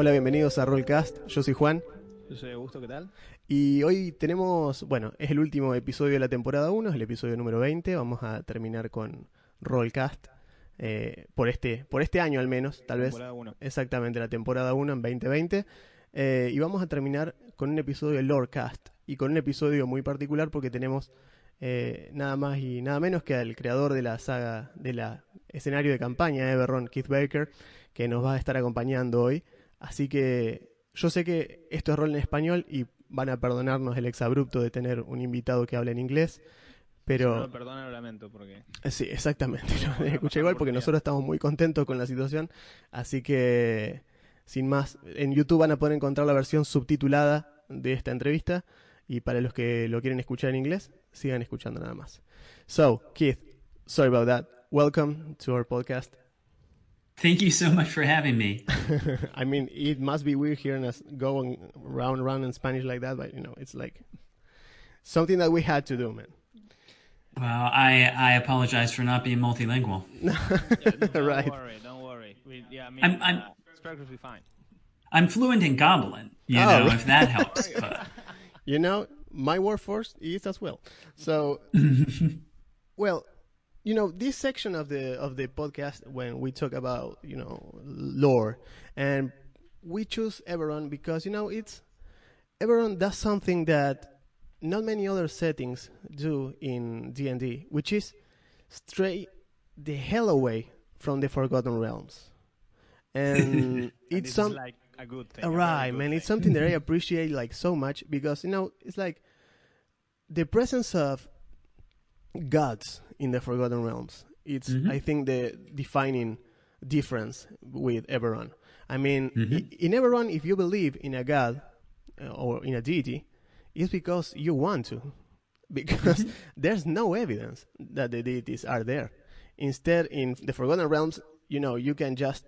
Hola, bienvenidos a Rollcast. Yo soy Juan Yo soy Augusto, ¿qué tal? y hoy tenemos, bueno, es el último episodio de la temporada 1, es el episodio número 20. Vamos a terminar con Rollcast eh, por este por este año al menos, tal vez. Temporada uno. Exactamente, la temporada 1 en 2020. Eh, y vamos a terminar con un episodio de Lorecast y con un episodio muy particular porque tenemos eh, nada más y nada menos que al creador de la saga, de la escenario de campaña, Everron, Keith Baker, que nos va a estar acompañando hoy. Así que yo sé que esto es rol en español y van a perdonarnos el exabrupto de tener un invitado que hable en inglés, pero... No, perdona, lo lamento porque. Sí, exactamente. Lo escuché igual porque nosotros estamos muy contentos con la situación. Así que, sin más, en YouTube van a poder encontrar la versión subtitulada de esta entrevista. Y para los que lo quieren escuchar en inglés, sigan escuchando nada más. So, Keith, sorry about that. Welcome to our podcast. Thank you so much for having me. I mean, it must be weird hearing us going round and round in Spanish like that, but you know, it's like something that we had to do, man. Well, I I apologize for not being multilingual. Don't right. worry, don't worry. We, yeah, I mean, I'm- I'm- uh, it's perfectly fine. I'm fluent in Goblin, you Oh. know, if that helps. But You know, my workforce is as well. So, well, you know, this section of the of the podcast when we talk about you know lore, and we choose Eberron because you know it's Eberron does something that not many other settings do in D and D, which is stray the hell away from the Forgotten Realms, and it's some like a good thing. Right, good man. It's thing. something that I appreciate like so much because you know it's like the presence of gods in the Forgotten Realms. It's Mhm. I think the defining difference with Eberron. I mean, i- in Eberron, if you believe in a god uh, or in a deity, it's because you want to, because there's no evidence that the deities are there. Instead, in the Forgotten Realms, you know, you can just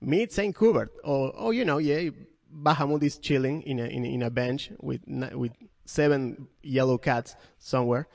meet Saint Hubert, or oh, you know, yeah, Bahamut is chilling in a in, in a bench with with seven yellow cats somewhere.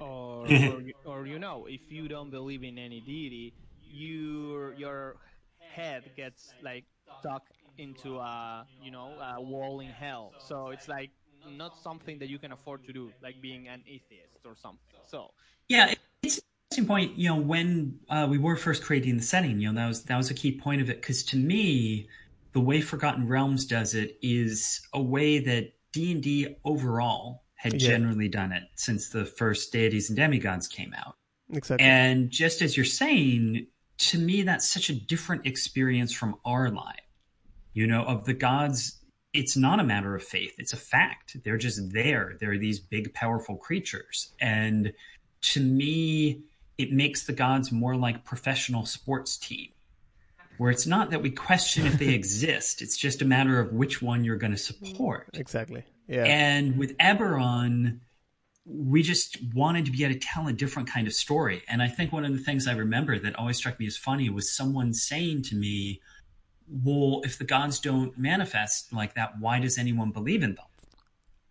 Or, or, or you know, if you don't believe in any deity, your your head gets like stuck into a you know a wall in hell. So it's like not something that you can afford to do, like being an atheist or something. So yeah, it's interesting point. You know, when uh, we were first creating the setting, you know, that was that was a key point of it because to me, the way Forgotten Realms does it is a way that D and D overall had Yeah. generally done it since the first deities and demigods came out. Exactly. And just as you're saying, to me, that's such a different experience from our life. You know, of the gods, it's not a matter of faith, it's a fact. They're just there. They're these big, powerful creatures. And to me, it makes the gods more like professional sports team. Where it's not that we question if they exist, it's just a matter of which one you're going to support. exactly. Yeah. And with Eberron, we just wanted to be able to tell a different kind of story. And I think one of the things I remember that always struck me as funny was someone saying to me, Well, if the gods don't manifest like that, why does anyone believe in them?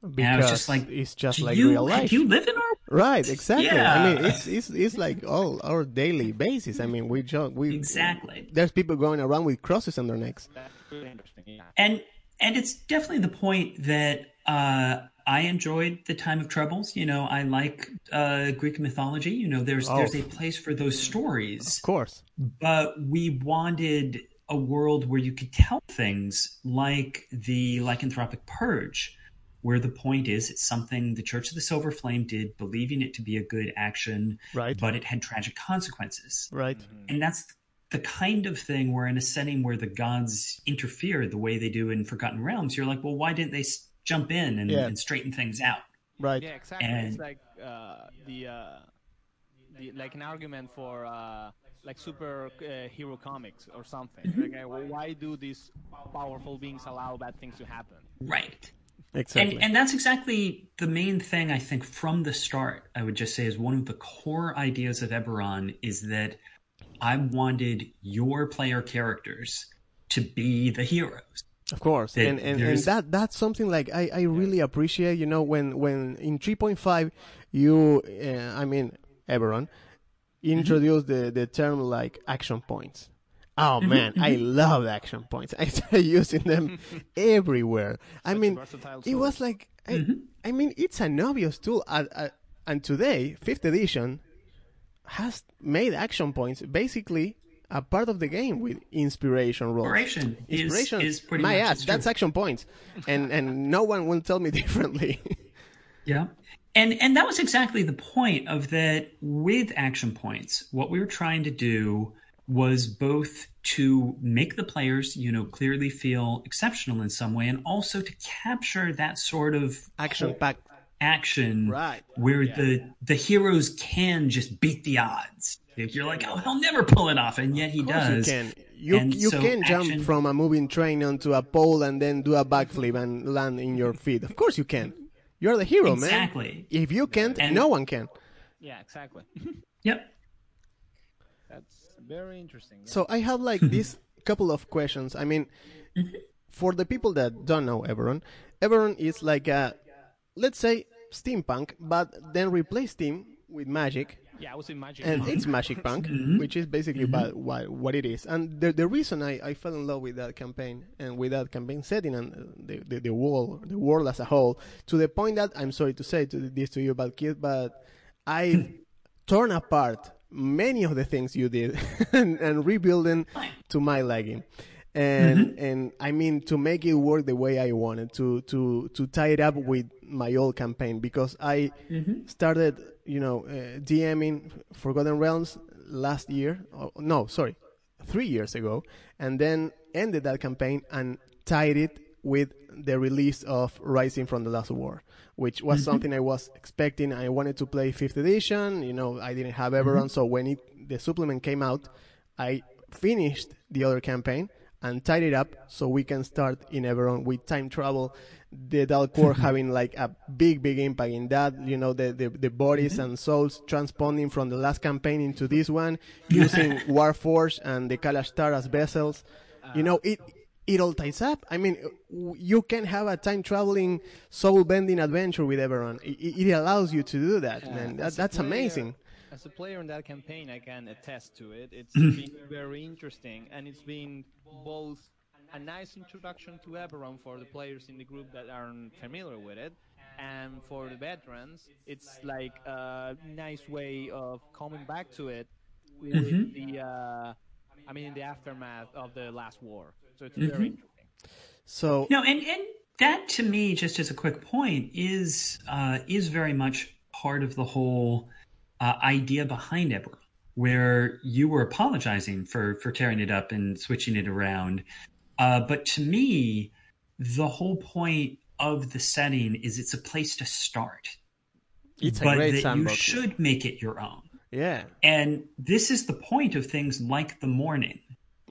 Because and I was just like, it's just like you, real life. You live in our Right, exactly. Yeah. I mean, it's, it's it's like all our daily basis. I mean, we jo- we Exactly. There's people going around with crosses on their necks. that's really interesting. Yeah. and and it's definitely the point that uh, I enjoyed the time of troubles. You know, I like uh, Greek mythology. You know, there's Oh. there's a place for those stories. Of course. but we wanted a world where you could tell things like the lycanthropic purge where the point is it's something the church of the silver flame did believing it to be a good action Right. but it had tragic consequences Right. and that's the kind of thing where in a setting where the gods interfere the way they do in forgotten realms you're like well why didn't they jump in and, Yeah. and straighten things out Right. Yeah, exactly. And- it's like uh, the, uh, the like an argument for uh, like super uh, hero comics or something. Mm-hmm. Like, uh, why do these powerful beings allow bad things to happen? Right. Exactly. And, and that's exactly the main thing I think from the start. I would just say is one of the core ideas of Eberron is that I wanted your player characters to be the heroes. Of course, and and, and that that's something like I, I really appreciate. You know, when when in three point five, you uh, I mean Eberron introduced the the term like action points. Oh man, I love action points. I started using them everywhere. I mean, it was like I, I mean, it's an obvious tool, uh, uh, and today, fifth edition has made action points basically a part of the game with inspiration rolls. Inspiration is- Inspiration, is pretty my much- ass. it's That's action points, and and no one will tell me differently. Yeah. And and that was exactly the point of that with action points. What we were trying to do was both to make the players, you know, clearly feel exceptional in some way and also to capture that sort of action packed. action Right. where the the heroes can just beat the odds. If you're like, "Oh, he'll never pull it off." And yet he Of course you does. can. You And you so can jump from a moving train onto a pole and then do a backflip and land in your feet. Of course you can. You're the hero, man. Exactly. If you can't, And- no one can. Yeah, exactly. Yep. That's very interesting. yeah. So I have like this couple of questions. I mean, for the people that don't know Eberron, Eberron is like a, let's say, steampunk, but then replace steam with magic, yeah, I was in Magic. and Monk. it's magic punk, mm-hmm. which is basically mm-hmm. about what, what it is. And the the reason I, I fell in love with that campaign and with that campaign setting and the, the the world the world as a whole, to the point that I'm sorry to say to this to you, about kid, but I torn apart many of the things you did and, and rebuilding to my liking. And and I mean to make it work the way I wanted to to to tie it up with my old campaign because I started you know uh, DMing Forgotten Realms last year. Oh, no, sorry, three years ago, and then ended that campaign and tied it with the release of Rising from the Last War, which was mm-hmm. something I was expecting. I wanted to play fifth edition. You know, I didn't have mm-hmm. Eberron, so when it, the supplement came out, I finished the other campaign and tied it up so we can start in Eberron with time travel. The Dal Quor having like a big, big impact in that. You know, the the, the bodies mm-hmm. and souls transponding from the last campaign into this one, using Warforge and the Kalashtar as vessels. You ah. know, it it all ties up. I mean, you can have a time traveling, soul bending adventure with Eberron. It, it allows you to do that, man. That, that's player- amazing. As a player in that campaign, I can attest to it. It's been very interesting, and it's been both a nice introduction to Eberron for the players in the group that aren't familiar with it, and for the veterans, it's like a nice way of coming back to it with Mm-hmm. the, uh, I mean, in the aftermath of the last war. So it's Mm-hmm. very interesting. So No, and and that to me, just as a quick point, is uh, is very much part of the whole uh, idea behind Eberron, where you were apologizing for for tearing it up and switching it around. Uh, but to me, the whole point of the setting is it's a place to start, it's a but great that you should make it your own. yeah. And this is the point of things like the morning,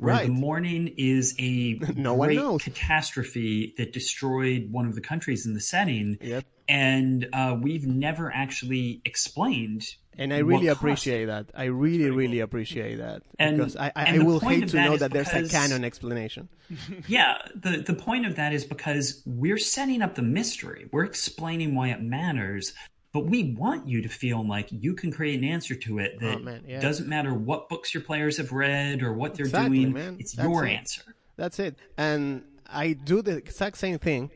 where Right. the morning is a No one knows. catastrophe that destroyed one of the countries in the setting. Yep. And uh, we've never actually explained. And I really appreciate that. I really, really appreciate that And- because I, I, I will hate to know that there's a canon explanation. Yeah, the the point of that is because we're setting up the mystery. We're explaining why it matters, but we want you to feel like you can create an answer to it that Oh, yeah. doesn't matter what books your players have read or what they're Exactly, doing. man. It's That's your it. answer. That's it. And I do the exact same thing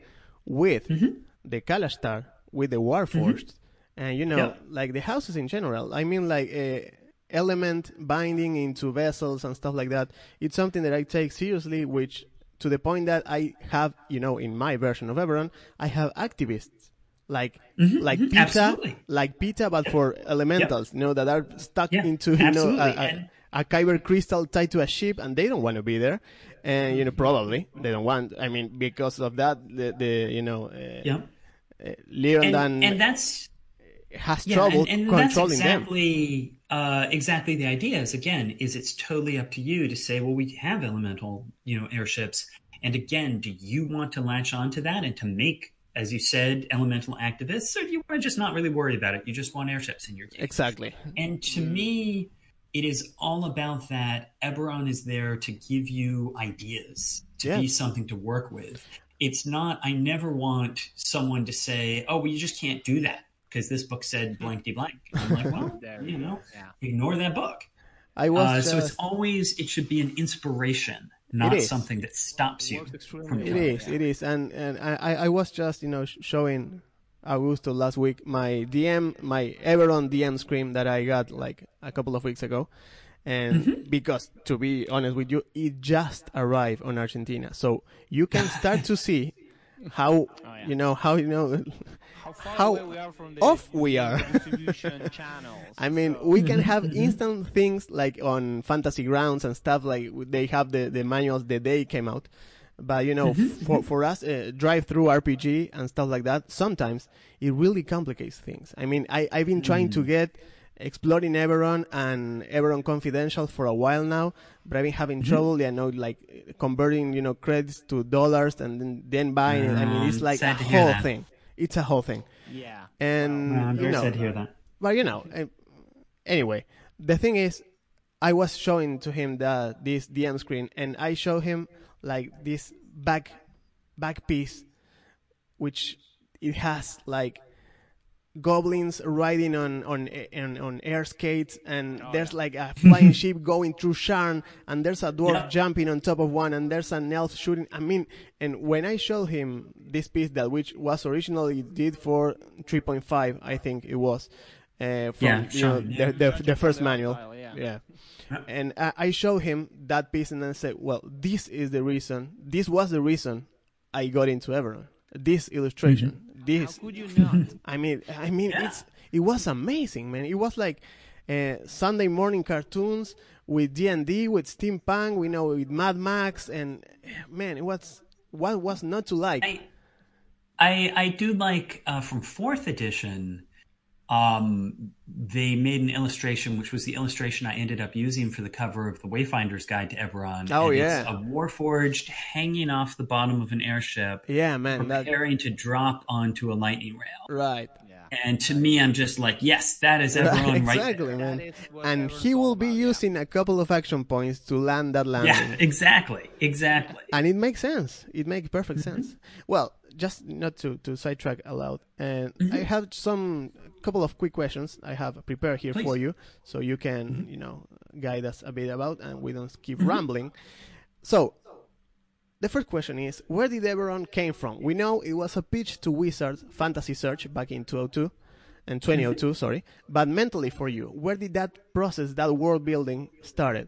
with Mm-hmm. the Kalashtar, with the Warforged, and you know, Yeah. like the houses in general. I mean, like uh, element binding into vessels and stuff like that. It's something that I take seriously, which to the point that I have, you know, in my version of Eberron, I have activists. Like, like PETA, Mm-hmm, absolutely. like pizza, but for elementals, you know, that are stuck into, you know, a, a, a kyber crystal tied to a ship and they don't want to be there and you know probably they don't want i mean because of that the, the you know uh, Yeah. uh, and, and that's has Yeah, trouble and, and that's controlling them. exactly uh, exactly the idea. Is again, is it's totally up to you to say, well, we have elemental, you know, airships, and again, do you want to latch on to that and to make, as you said, elemental activists, so do you are just not really worried about it? You just want airships in your game. Exactly. And to me, it is all about that. Eberron is there to give you ideas, to Yeah. be something to work with. It's not, I never want someone to say, oh, well, you just can't do that because this book said blankety blank. I'm like, well, you know, Yeah. ignore that book. I was Uh, so just- it's always, it should be an inspiration, not is. something that stops you. Works extremely from It Yeah. is, it is, and and I, I was just you know showing Augusto last week my DM, my Eberron DM screen that I got like a couple of weeks ago, and Mm-hmm. because to be honest with you, it just arrived on Argentina, so you can start to see how Oh, yeah. you know how you know. How far How away we are from the off we are. distribution channels. I mean, so- we can have instant things like on fantasy grounds and stuff like they have the, the manuals the day came out. But you know, for for us, uh, DriveThruRPG and stuff like that, sometimes it really complicates things. I mean, I I've been trying to get exploring Eberron and Eberron Confidential for a while now, but I've been having trouble. You know, like converting you know credits to dollars and then, then buying it. I mean, it's Um, like a sad to hear whole that. thing. It's a whole thing, yeah. and Well, I'm you very know, sad to hear that. but you know, uh, anyway, the thing is, I was showing to him the this DM screen, and I show him like this back back piece, which it has like goblins riding on on on, on air skates, and there's like a flying ship going through Sharn, and there's a dwarf Yeah. jumping on top of one, and there's an elf shooting. I mean, and when I showed him this piece that which was originally did for 3.5, I think it was. Uh, from Yeah, you know, the, the, the first manual, file, yeah. yeah. Yeah. And I, I show him that piece and then said, well, this is the reason. This was the reason I got into Eberron. This illustration. How This. could you not? I mean, I mean, Yeah. it's it was amazing, man. It was like uh, Sunday morning cartoons with D and D, with steampunk, we know, with Mad Max, and man, it was what was not to like. I, I, I do like uh, from fourth edition. Um, they made an illustration, which was the illustration I ended up using for the cover of the Wayfinder's Guide to Eberron. Oh, and yeah. it's a Warforged hanging off the bottom of an airship, yeah, man, that preparing to drop onto a lightning rail. right. Yeah. And to me, I'm just like, yes, that is Eberron right, exactly, there. man. That is what And he will be about, yeah. using a couple of action points to land that landing. Yeah, exactly, exactly. and it makes sense. It makes perfect Mm-hmm. sense. Well, just not to, to sidetrack a lot, and Mm-hmm. I have some couple of quick questions I have prepared here for Please. Mm-hmm. you, so you can you know guide us a bit about, and we don't keep Mm-hmm. rambling. So, the first question is, where did Eberron came from? We know it was a pitch to Wizards Fantasy Search back in 2002 and 2002, Mm-hmm. sorry. But mentally for you, where did that process, that world building started?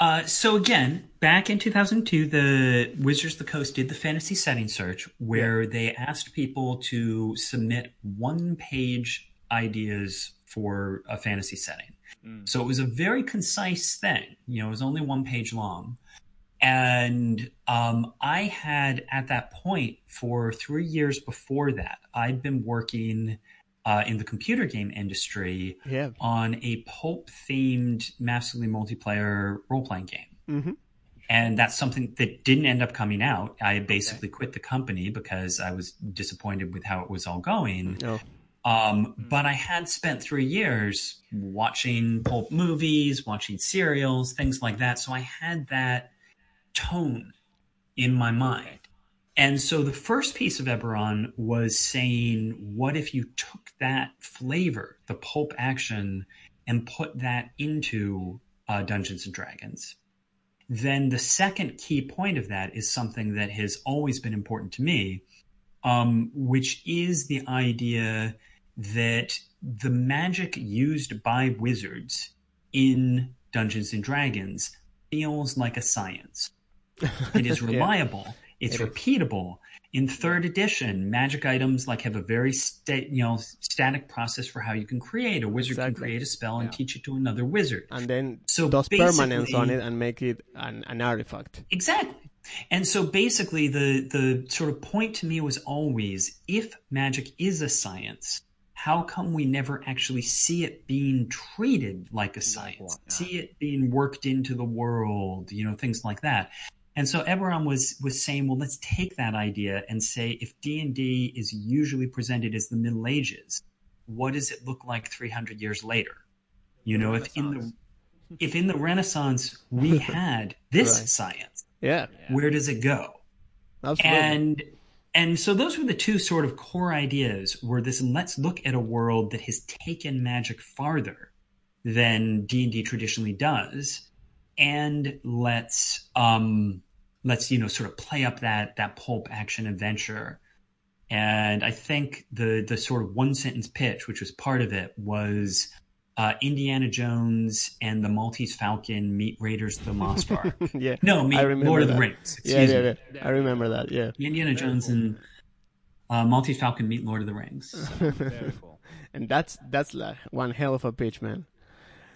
Uh, so again, back in 2002, the Wizards of the Coast did the fantasy setting search where they asked people to submit one-page ideas for a fantasy setting. So it was a very concise thing. You know, it was only one page long. And um, I had at that point for three years before that, I'd been working uh, in the computer game industry Yeah. on a pulp themed massively multiplayer role playing game. Mm-hmm. And that's something that didn't end up coming out. I basically quit the company because I was disappointed with how it was all going. Oh, Um, but I had spent three years watching pulp movies, watching serials, things like that. So I had that tone in my mind. And so the first piece of Eberron was saying, what if you took that flavor, the pulp action, and put that into uh, Dungeons and Dragons? Then the second key point of that is something that has always been important to me, um, which is the idea that the magic used by wizards in Dungeons and Dragons feels like a science. It is reliable. It's It repeatable. In third edition, magic items like have a very sta- you know static process for how you can create. A wizard can create a spell and Yeah. teach it to another wizard. and then So does permanence on it and make it an, an artifact. Exactly. And so basically the the sort of point to me was always if magic is a science, how come we never actually see it being treated like a science, see it being worked into the world, you know, things like that. And so Eberron was was saying, well, let's take that idea and say if D and D is usually presented as the Middle Ages, what does it look like 300 years later? You know, if in the if in the Renaissance we had this Right. science, Yeah, where does it go? absolutely. And and so those were the two sort of core ideas were this let's look at a world that has taken magic farther than D&D traditionally does and let's um let's you know sort of play up that that pulp action adventure and I think the the sort of one sentence pitch which was part of it was uh, Indiana Jones and the Maltese Falcon meet Raiders of the Lost Ark. yeah, No, meet I remember Lord of that. the Rings. Yeah, Excuse yeah, me. yeah. I remember that. Yeah, Indiana Jones and uh, Maltese Falcon meet Lord of the Rings. Very cool. and that's that's like one hell of a pitch, man.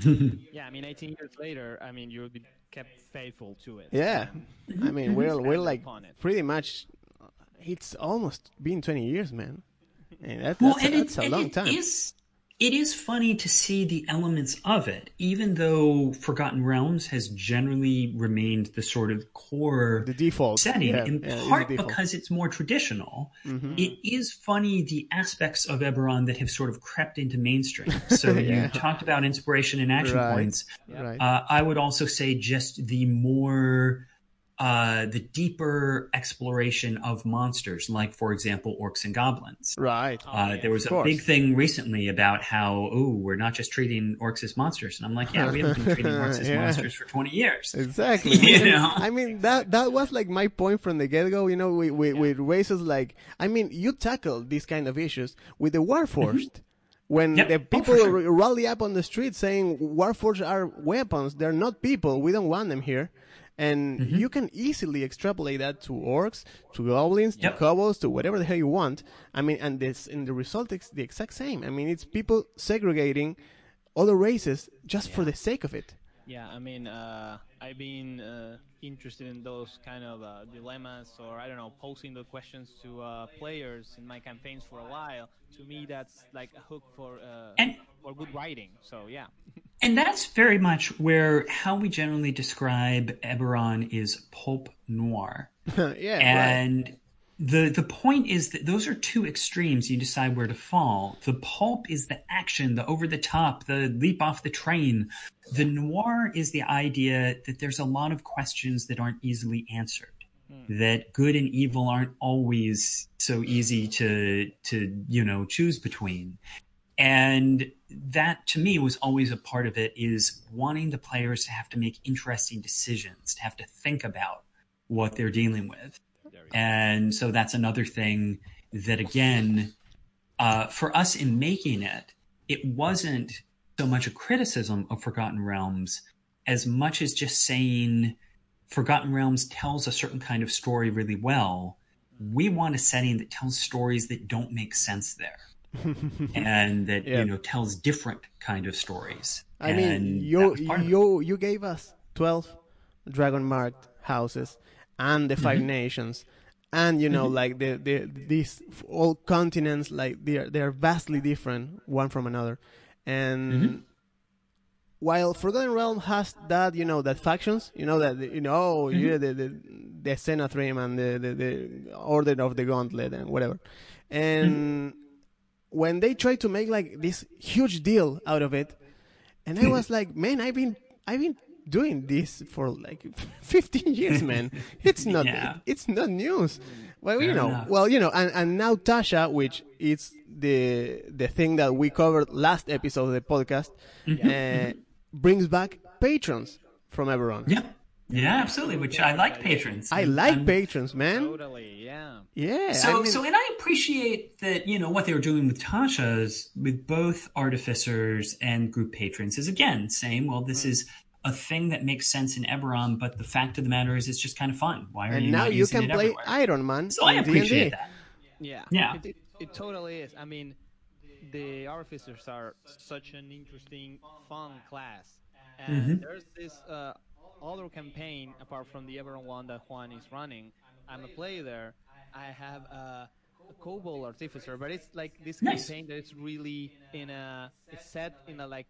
Yeah, I mean, 18 years later, I mean, you'll be kept faithful to it. Yeah, I mean we're we're like upon it. pretty much. It's almost been twenty years, man. And that, Well, that's, and, a, it, that's a and long it time. is it is funny to see the elements of it, even though Forgotten Realms has generally remained the sort of core the default setting, yeah, in yeah, part because it's more traditional. Mm-hmm. It is funny the aspects of Eberron that have sort of crept into mainstream. So Yeah. you talked about inspiration and action Right. points. right. Uh, I would also say just the more, uh, the deeper exploration of monsters, like for example, orcs and goblins. right. Uh, there was a course. big thing recently about how, oh, we're not just treating orcs as monsters, and I'm like, yeah, we haven't been treating orcs as Yeah. monsters for 20 years. Exactly. You man. know? I mean that that was like my point from the get go. You know, with, with, with races like I mean, you tackle these kind of issues with the Warforged. When Yep. the Oh, people sure. rally up on the street saying Warforged are weapons, they're not people. We don't want them here. And Mm-hmm. you can easily extrapolate that to orcs, to goblins, to kobolds, to whatever the hell you want. I mean, and this, and the result is the exact same. I mean, it's people segregating other races just for the sake of it. Yeah, I mean, uh, I've been uh, interested in those kind of uh, dilemmas, or I don't know, posing the questions to uh, players in my campaigns for a while. To me, that's like a hook for uh, And- for good writing. So yeah, And that's very much where how we generally describe Eberron is pulp noir. yeah, right. The the point is that those are two extremes. You decide where to fall. The pulp is the action, the over the top, the leap off the train. The noir is the idea that there's a lot of questions that aren't easily answered. Hmm. That good and evil aren't always so easy to to you know choose between. And that to me was always a part of it is wanting the players to have to make interesting decisions, to have to think about what they're dealing with. And so that's another thing that, again, uh, for us in making it, it wasn't so much a criticism of Forgotten Realms as much as just saying Forgotten Realms tells a certain kind of story really well. We want a setting that tells stories that don't make sense there. and that Yeah. you know tells different kind of stories. I mean, And that you was part of it. you you gave us twelve dragon houses and the Mm-hmm. 5 nations, and you know, like the the these all continents, like they are they are vastly different one from another, and. Mm-hmm. While Forgotten Realm has that, you know, that factions, you know that you know, Mm-hmm. yeah, the the the Zhentarim and the, the the Order of the Gauntlet and whatever, and when they try to make like this huge deal out of it, and I was like, man, I've been I've been doing this for like 15 years, man. It's not Yeah. it's not news. Well, you know, enough. well, you know, and, and now Tasha, which is the the thing that we covered last episode of the podcast, uh, brings back patrons from Eberron. Yeah, yeah, absolutely. Which I like patrons. I And- like and- patrons, man. totally, yeah. Yeah. So, I mean, so, and I appreciate that you know what they were doing with Tasha's, with both artificers and group patrons, is again saying, well, Hmm. this is a thing that makes sense in Eberron, but the fact of the matter is, it's just kind of fun. Why are and you now not you using can it play everywhere? Iron Man. So I appreciate D&D. that. Yeah. Yeah. It, it, it totally is. I mean, the artificers are such an interesting, fun class. And Mm-hmm. there's this uh, other campaign apart from the Eberron one that Juan is running. I'm a player there. I have a kobold Artificer, but it's like this Nice. campaign that it's really in a it's set in a like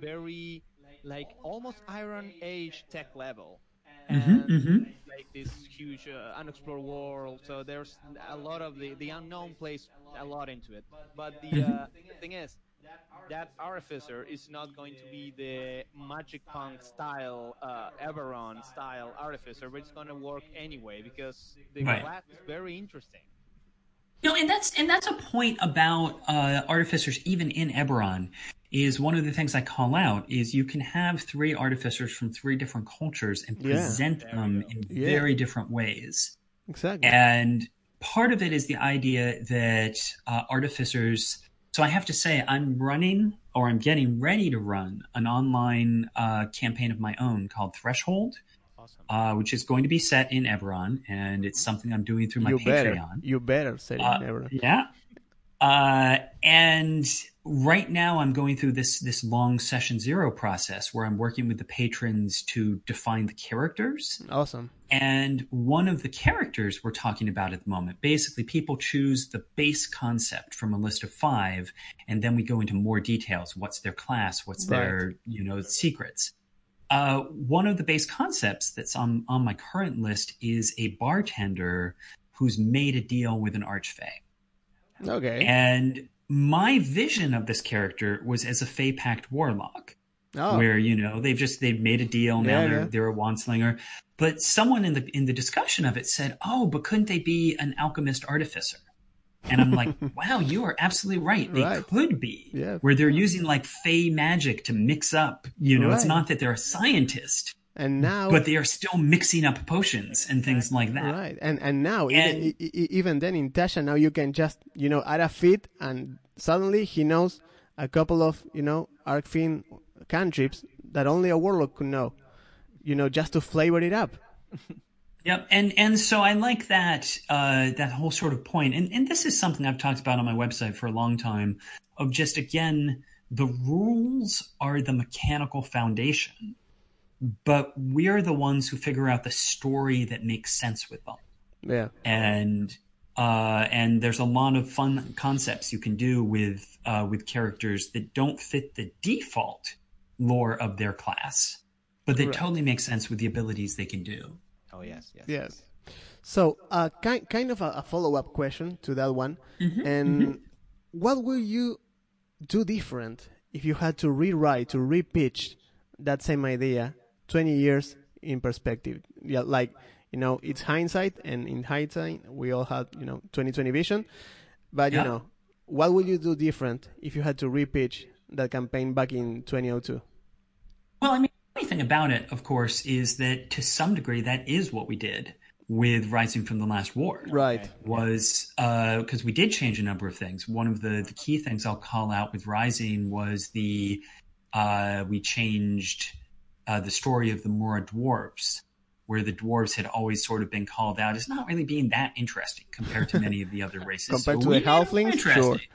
very like almost Iron Age tech level. And mhm. like this huge uh, unexplored world, so there's a lot of the the unknown plays a lot into it. But the, uh, the thing is, that artificer is not going to be the magic punk style uh, Eberron style artificer, but it's going to work anyway because the Right. class is very interesting. No, and that's and that's a point about uh, artificers, even in Eberron, is one of the things I call out is you can have three artificers from three different cultures and Yeah. present them in Yeah. very different ways. Exactly. And part of it is the idea that uh, artificers. So I have to say, I'm running or I'm getting ready to run an online uh, campaign of my own called Threshold, Awesome. uh, which is going to be set in Eberron, and it's something I'm doing through my you better. Patreon. You better say it, Uh, never. Yeah. Uh, and right now I'm going through this this long session zero process where I'm working with the patrons to define the characters. Awesome. And one of the characters we're talking about at the moment, basically people choose the base concept from a list of five, and then we go into more details. What's their class? What's their, you know, secrets? Uh, one of the base concepts that's on, on my current list is a bartender who's made a deal with an archfey. Okay. And my vision of this character was as a Fey Pact warlock, oh. where you know they've just they've made a deal now Yeah, they're yeah. they're a wandslinger. But someone in the in the discussion of it said, "Oh, but couldn't they be an alchemist artificer?" And I'm like, "Wow, you are absolutely right. They Right. could be, Yeah. where they're using like Fey magic to mix up. You know, it's not that they're a scientist, and now but they are still mixing up potions and things like that." Right, and and now And- even, even then in Tasha now you can just you know add a feat and suddenly he knows a couple of you know Arcfin cantrips that only a warlock could know, you know just to flavor it up. Yep, and and so I like that uh, that whole sort of point, and and this is something I've talked about on my website for a long time. Of just again, the rules are the mechanical foundation, but we're the ones who figure out the story that makes sense with them. Yeah, And uh, and there's a lot of fun concepts you can do with uh, with characters that don't fit the default lore of their class, but that Right. totally make sense with the abilities they can do. Oh yes, yes. yes. So, uh, kind kind of a, a follow up question to that one, and what will you do different if you had to rewrite to repitch that same idea twenty years in perspective? Yeah, like you know, it's hindsight, and in hindsight, we all had you know twenty twenty vision, but Yeah. you know, what would you do different if you had to repitch that campaign back in twenty oh two? Well, I mean, the funny thing about it, of course, is that to some degree that is what we did with Rising from the Last War. Right. Was because we did change a number of things. One of the, the key things I'll call out with Rising was the uh, we changed uh, the story of the Mror dwarves, where the dwarves had always sort of been called out as not really being that interesting compared to many of the other races. Compared So to the made them more halflings, sure.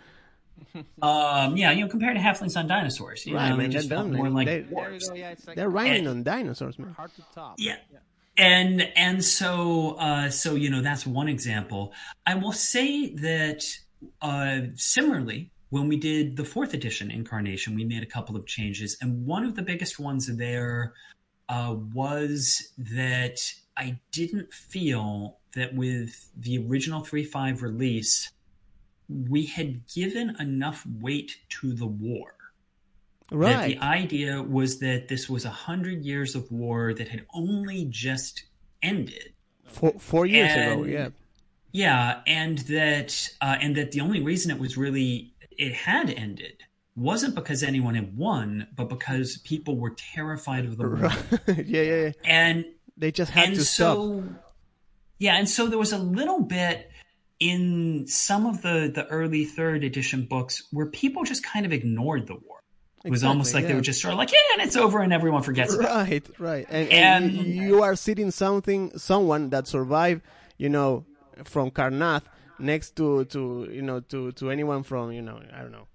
Um, yeah, you know, compared to halflings on dinosaurs, you Right, know, I mean, they just they're felt done. more like They- There you dwarves. go. Yeah, it's like They're riding And- on dinosaurs, man. hard to top. Yeah. And and so uh, so you know that's one example. I will say that uh, similarly, when we did the fourth edition incarnation, we made a couple of changes, and one of the biggest ones there uh, was that I didn't feel that with the original three five release, we had given enough weight to the war. Right. the idea was that this was a hundred years of war that had only just ended. Four, four years ago, yeah. Yeah, and that uh, and that the only reason it was really it had ended wasn't because anyone had won, but because people were terrified of the war. yeah, yeah, yeah. And They just had and to stop. so yeah, and so there was a little bit in some of the the early third edition books where people just kind of ignored the war. It was almost like they were just sort of like, yeah, and it's over, and everyone forgets it. Right, right. And, and, And- you are sitting something, someone that survived, you know, from Karrnath next to, to you know, to, to anyone from, you know, I don't know.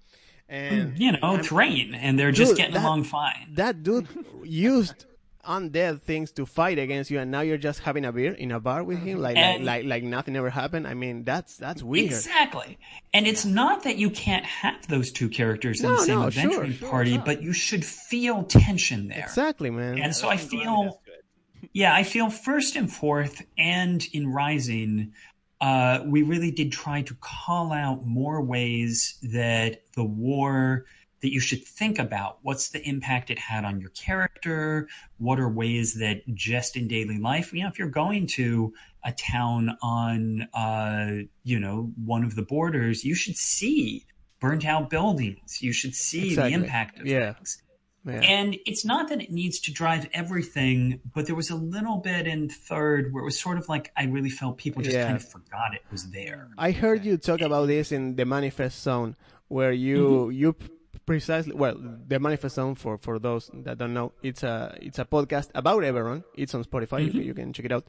And you know, Thrane, and they're just getting that- along fine. that dude used undead things to fight against you, and now you're just having a beer in a bar with him, like like, like like nothing ever happened. I mean, that's that's weird. Exactly. And it's not that you can't have those two characters in No, the same no, adventuring sure, party, but you should feel tension there. Exactly, man. And so I feel, yeah, I feel first and fourth, and in Rising, uh, we really did try to call out more ways that the war that you should think about. What's the impact it had on your character? What are ways that just in daily life, you know, if you're going to a town on, uh, you know, one of the borders, you should see burnt out buildings. You should see Exactly. the impact of Yeah. things. Yeah. And it's not that it needs to drive everything, but there was a little bit in third where it was sort of like I really felt people just Yeah. kind of forgot it was there. I heard you talk about this in the manifest zone, where you Mm-hmm. you precisely well the manifest zone for for those that don't know it's a it's a podcast about Eberron. It's on Spotify. You, can, you can check it out.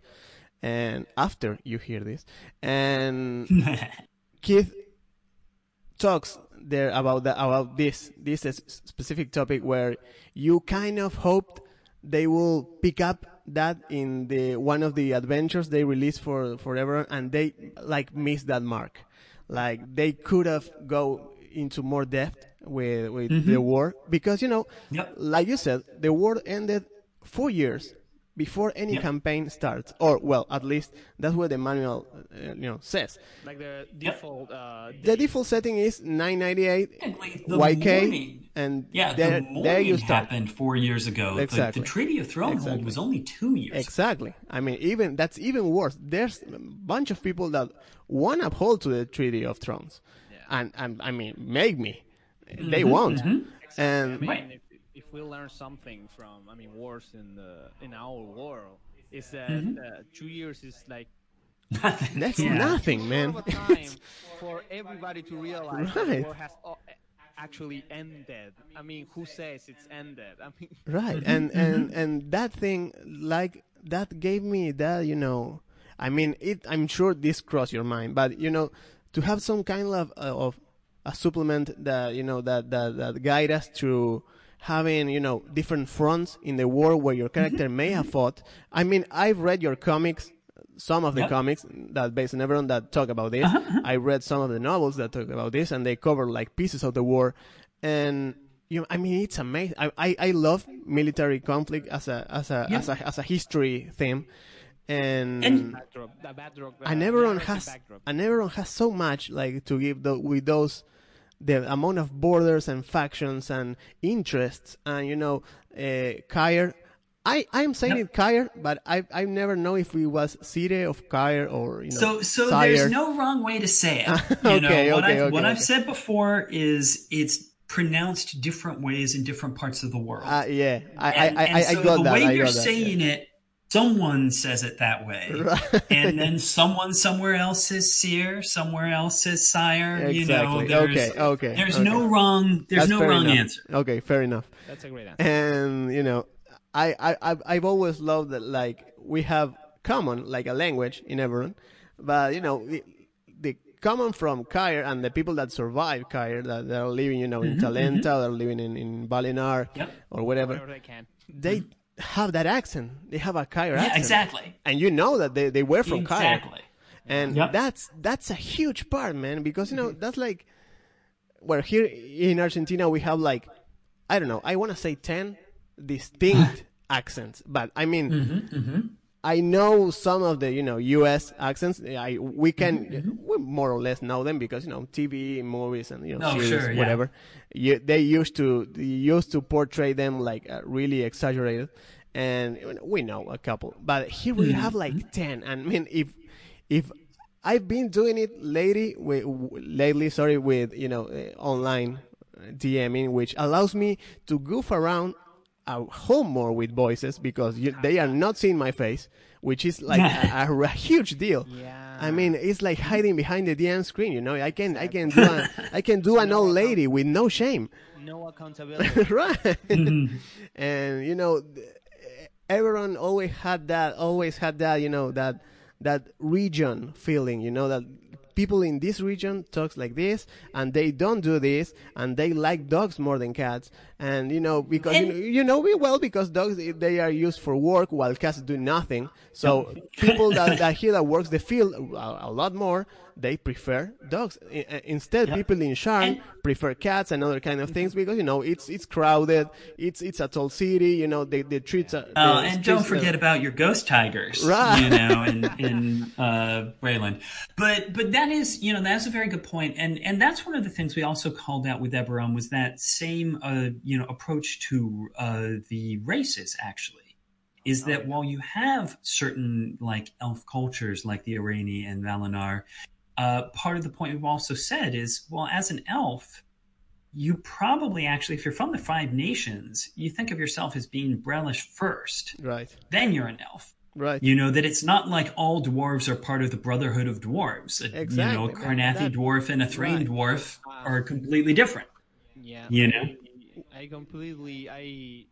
And after you hear this, and Keith talks there about the, about this this specific topic where you kind of hoped they will pick up that in the one of the adventures they released for for Eberron and they like missed that mark like they could have go into more depth with with the mm-hmm. war because you know Yep. like you said the war ended four years before any Yep. campaign starts or well at least that's what the manual uh, you know says Like the default. Uh, the default setting is 998 Technically, the YK, morning- and Yeah, there, the morning there you start. happened four years ago. The- Exactly. The, Treaty of Thronehold Exactly. was only two years. Exactly. I mean, even that's even worse. There's a bunch of people that want to uphold to the Treaty of Thrones, and, and I mean, make me. They won't. Mm-hmm. And I mean, Right. If, if we learn something from, I mean, wars in the in our world, is that Mm-hmm. uh, two years is like that's Yeah. nothing, man. of a time for everybody to realize that Right. the war has uh, actually ended. I mean, who says it's ended? I mean, right and and and that thing like that gave me that you know i mean it i'm sure this crossed your mind but you know to have some kind of uh, of a supplement that you know that that that guide us through having you know different fronts in the war where your mm-hmm. character may have fought i mean i've read your comics some of the Yeah. comics that based on Eberron that talk about this uh-huh, uh-huh. i read some of the novels that talk about this and they cover like pieces of the war and you know, I mean, it's amazing. I, I, I love military conflict as a as a Yeah. as a as a history theme, and, And- backdrop, the backdrop. uh, and Eberron has and Eberron has so much like to give the, with those the amount of borders and factions and interests and you know, uh, Kair. I I'm saying Yep. it Kair, but I I never know if it was Cire of Kair or you know. So, so Sire. there's no wrong way to say it. You Okay, know, what, okay, I've, okay, what I've said before is it's pronounced different ways in different parts of the world. Uh, yeah, I and, I I, and I so got the that. way I you're that, saying yeah. it, someone says it that way, Right. and then someone somewhere else says seer, somewhere else says sire. You know, there's, Okay, okay, There's okay. no wrong. There's That's no wrong enough. answer. Okay, fair enough. That's a great answer. and you know I, I I've- I've always loved that like we have common like a language in Eberron but you know the, the common from Kair and the people that survive Kair that, that are living you know in Talenta that are living in, in Valenar Mm-hmm, Yep. or whatever Whatever they can. they have that accent they have a Kair Yeah, accent exactly. and you know that they, they were from Kair Exactly. and Yep. that's that's a huge part, man, because you know that's like where here in Argentina we have like I don't know, I want to say ten distinct accents, but I mean. Mm-hmm, I know some of the you know U.S. accents. I we can Mm-hmm, we more or less know them because you know TV, movies, and you know Oh, series, sure, yeah. whatever. You, they used to they used to portray them like uh, really exaggerated, and we know a couple. But here we Mm-hmm, have like ten. And I mean, if if I've been doing it lately with lately, sorry, with you know uh, online DMing, which allows me to goof around a home more with voices because you, they are not seeing my face, which is like a, a, a huge deal. Yeah. I mean, it's like hiding behind the DM screen. You know, I can I can do a, I can do an old lady with no shame, No accountability. right? Mm-hmm. and you know, everyone always had that, always had that, you know, that that region feeling. You know, that people in this region talks like this, and they don't do this, and they like dogs more than cats, and you know because you, know, you know we well because dogs they are used for work while cats do nothing. So people that, that here that works the field a, a lot more, they prefer dogs. Instead, Yeah. people in Sharn prefer cats and other kind of things because you know it's it's crowded, it's it's a tall city, you know the the streets are. Oh, the and don't are- forget about your ghost tigers, Right. you know, in, in uh, Wayland. But but that is, you know, that's a very good point, and and that's one of the things we also called out with Eberron was that same, uh, you know, approach to uh, the races. Actually, is that while you have certain like elf cultures like the Aereni and Valenar, uh, part of the point we've also said is, well, as an elf, you probably actually, if you're from the Five Nations, you think of yourself as being Brelish first. right, Then you're an elf. right. You know that it's not like all dwarves are part of the Brotherhood of Dwarves. A- You know, Exactly. a Karrnathi That- dwarf and a Thrane right. dwarf are completely different. Yeah. You know? I completely I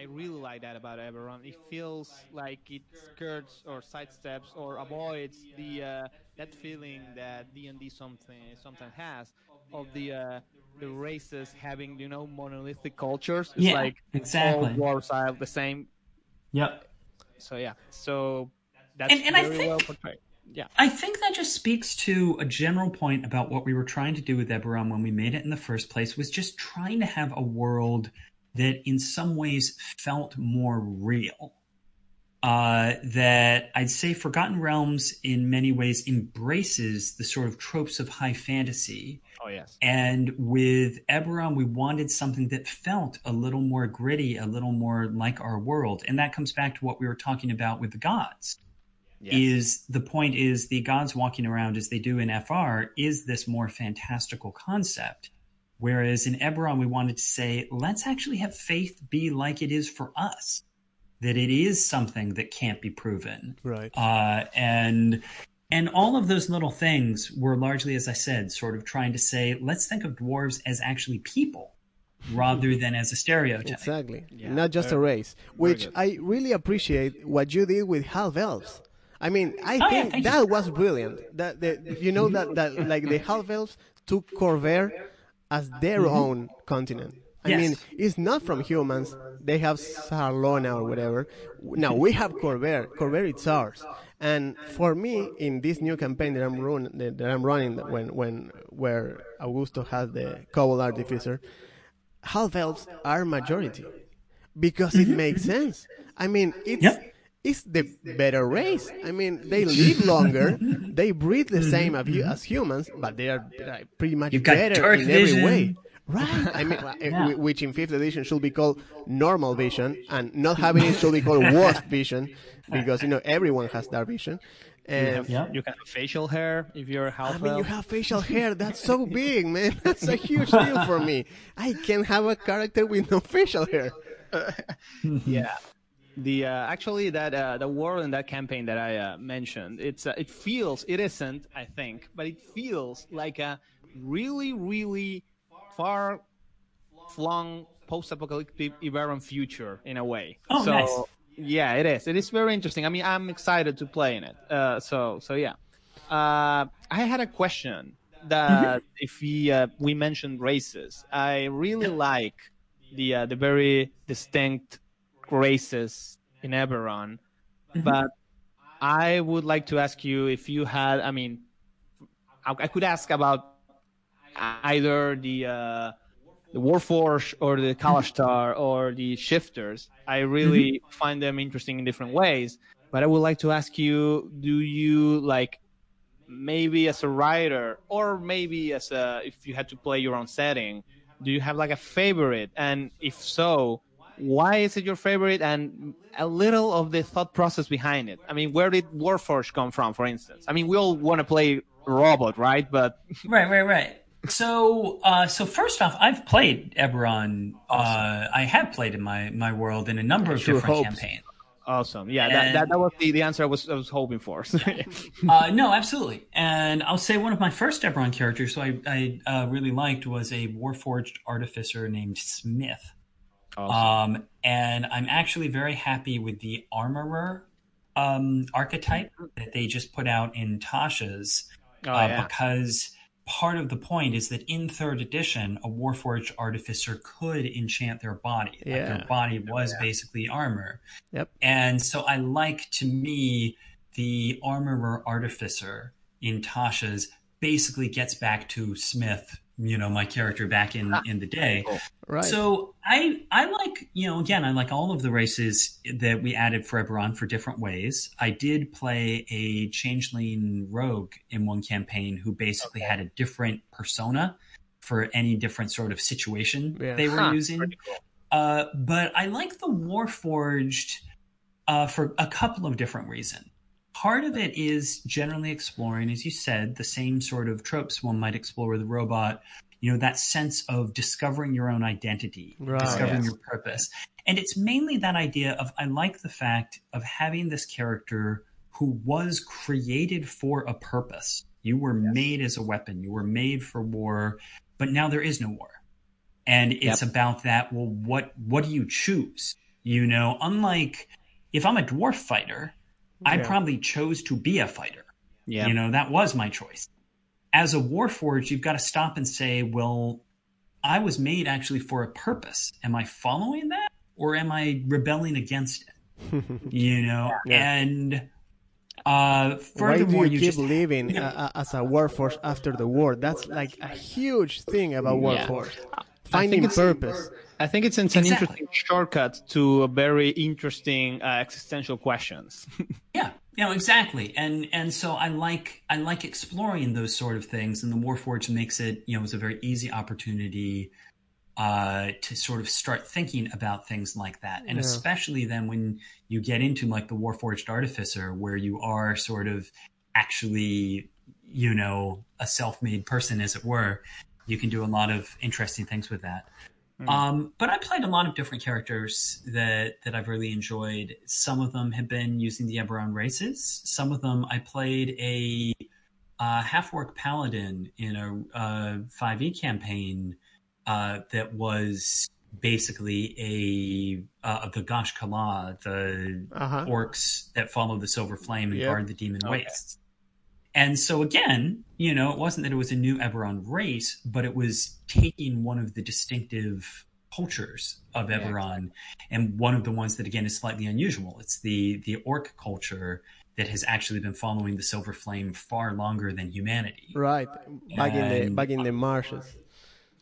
I really like that about Eberron. It feels like it skirts or sidesteps or avoids the uh, that feeling that D and D something sometimes has of the uh, the races having you know monolithic cultures. It's Yeah, like exactly. all dwarves are the same. Yep. So yeah. So that's And- and I very well think- portrayed. Yeah. I think that just speaks to a general point about what we were trying to do with Eberron when we made it in the first place was just trying to have a world that in some ways felt more real. Uh, that I'd say Forgotten Realms in many ways embraces the sort of tropes of high fantasy. Oh yes. And with Eberron, we wanted something that felt a little more gritty, a little more like our world. And that comes back to what we were talking about with the gods Yes. is the point is the gods walking around as they do in FR is this more fantastical concept. Whereas in Eberron, we wanted to say, let's actually have faith be like it is for us, that it is something that can't be proven. Right. Uh, and and all of those little things were largely, as I said, sort of trying to say, let's think of dwarves as actually people rather than as a stereotype. Exactly. Yeah, Not just a race, which. I really appreciate what you did with half elves. I mean, I Oh, yeah, think you. that was brilliant. That the, you know that that like the half elves took Khorvaire as their own continent. I Mm-hmm. Yes. mean, it's not from humans. They have Sarlona or whatever. Now we have Khorvaire. Khorvaire it's ours. And for me, in this new campaign that I'm run, that I'm running, when when where Augusto has the Cobalt Artificer, half elves are majority because it makes sense. I mean, it's Yep. it's the better race. I mean, they live longer, they breathe the same as, as humans, but they are pretty much You've got better dark in every vision. way. Right. I mean, uh, Yeah. which in fifth edition should be called normal vision, and not having it should be called worst vision, because you know everyone has dark vision. And Yeah. You can have facial hair if you're half. I mean, you have facial hair. That's so big, man. That's a huge deal for me. I can have a character with no facial hair. yeah the uh, actually that uh, the world in that campaign that I uh, mentioned it's uh, it feels it isn't I think but it feels like a really really far flung post-apocalyptic Eberron future in a way. Oh, so nice. yeah it is. It is very interesting. I mean I'm excited to play in it. Uh, so so yeah. Uh, I had a question that if we uh, we mentioned races I really like the uh, the very distinct races in Eberron, but I would like to ask you if you had. I mean, I, I could ask about either the uh, the Warforge or the Kalashtar or the Shifters. I really find them interesting in different ways. But I would like to ask you: Do you like? maybe as a writer or maybe as a if you had to play your own setting do you have like a favorite and if so why is it your favorite and a little of the thought process behind it i mean where did warforge come from for instance i mean we all want to play robot right but Right, right, right. So, uh, so first off, I've played Eberron. Uh, I have played in my my world in a number of Sure different hopes. campaigns. awesome yeah that, that, that was the, the answer i was i was hoping for Uh, no, absolutely. And I'll say one of my first Eberron characters, who I, I uh, really liked, was a Warforged artificer named Smith. Um, and I'm actually very happy with the armorer um, archetype that they just put out in Tasha's. Oh, uh, yeah. because part of the point is that in third edition, a Warforged artificer could enchant their body. Like Yeah. their body was basically armor. Yep. And so I like to me the armorer artificer in Tasha's basically gets back to Smith, you know, my character back in in the day. Right. So I I like you know again I like all of the races that we added for Eberron for different ways. I did play a changeling rogue in one campaign who basically had a different persona for any different sort of situation Yeah. they were Huh, using. Uh, but I like the Warforged uh, for a couple of different reasons. Part of it is generally exploring, as you said, the same sort of tropes one might explore with a robot. You know, that sense of discovering your own identity, Right. discovering Yes. your purpose. And it's mainly that idea of I like the fact of having this character who was created for a purpose. You were made as a weapon, you were made for war, but now there is no war and it's about that well what what do you choose you know unlike if i'm a dwarf fighter i Yeah. probably chose to be a fighter Yeah. you know that was my choice as a warforged you've got to stop and say well i was made actually for a purpose am i following that or am i rebelling against it you know and uh Why do you, you, keep just living uh, as a warforce after the war? That's like a huge thing about Yeah. warforce. Finding think purpose. I think it's, it's an Exactly. interesting shortcut to a very interesting uh, existential questions. Yeah, you know exactly, and and so I like I like exploring those sort of things, and the Warforged makes it you know it's a very easy opportunity uh, to sort of start thinking about things like that, and Yeah. especially then when you get into like the Warforged Artificer, where you are sort of actually you know a self-made person, as it were. You can do a lot of interesting things with that. Um, but I played a lot of different characters that that I've really enjoyed. Some of them have been using the Eberron races. Some of them I played a uh, half orc paladin in a uh, 5e campaign uh, that was basically a uh, of the Ghaash'kala, the Uh-huh. orcs that follow the Silver Flame and Yep. guard the Demon Wastes. And so again, you know, it wasn't that it was a new Eberron race, but it was taking one of the distinctive cultures of Eberron and one of the ones that again is slightly unusual. It's the the orc culture that has actually been following the Silver Flame far longer than humanity. Right. Back in the back in the marshes.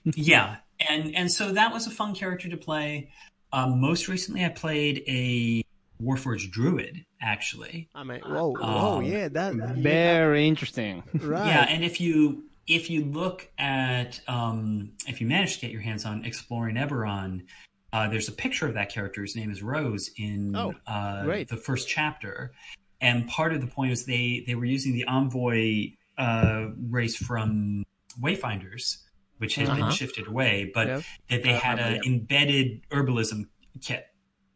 yeah, and and so that was a fun character to play. Um, most recently, I played a Warforged Druid, actually. I mean, whoa, whoa, Um, yeah, that very interesting. right. Yeah, and if you if you look at um, if you manage to get your hands on exploring Eberron, uh, there's a picture of that character. His name is Rose in Oh, uh, great. the first chapter, and part of the point is they they were using the envoy uh, race from Wayfinders, which has been Uh-huh. shifted away, but Yep. that they had an embedded herbalism kit.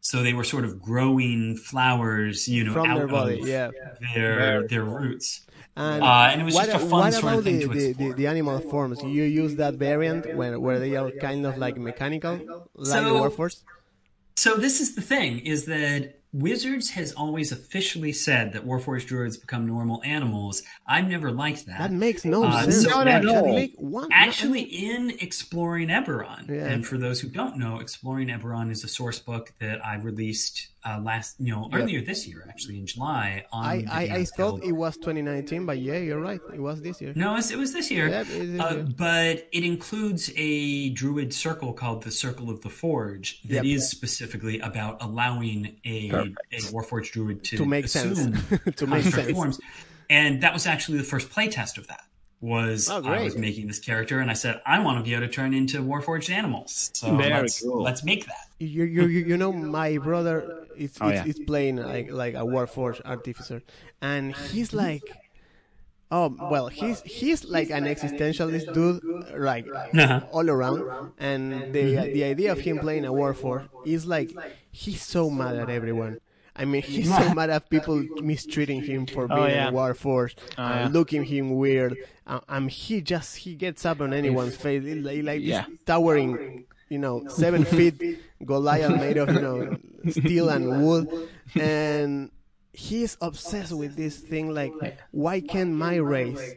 So they were sort of growing flowers, you know, From out their body, of yeah. their their roots. And, Uh, and it was what, just a a- fun what sort about of thing the, to the, explore. the, the animal forms? You use that variant where, where they are kind of like mechanical, like the So- Warforce? So this is the thing: is that Wizards has always officially said that Warforged druids become normal animals. I've never liked that. That makes no Uh, sense. so That actually- make one, Actually, in Exploring Eberron, Yeah. and for those who don't know, Exploring Eberron is a source book that I released uh, last, you know, earlier this year, actually in July. On I, I, I thought it was 2019, but yeah, you're right. It was this year. No, it was, it was this year. It is Uh, but it includes a druid circle called the Circle of the Forge that is Yep. specifically about allowing a, a Warforged druid to, To make sense. assume To make sense. forms. And that was actually the first playtest of that. Was Oh, I was making this character and I said I want to be able to turn into Warforged animals. So Very let's cool. let's make that. You, you, you, you know, my brother is, Oh, is, yeah. is playing like like a Warforge artificer, and he's like, oh well, he's he's like an existentialist dude, like Uh-huh. all around, and the the idea of him playing a Warforge is like he's so mad at everyone. I mean, he's so mad at people mistreating him for being Oh, yeah. a Warforge, Oh, uh, yeah. looking him weird. Uh, and he just he gets up on anyone's face, He like, like Yeah. this towering you know, seven feet Goliath made of, you know, steel and wood. And he's obsessed with this thing like, why can't my race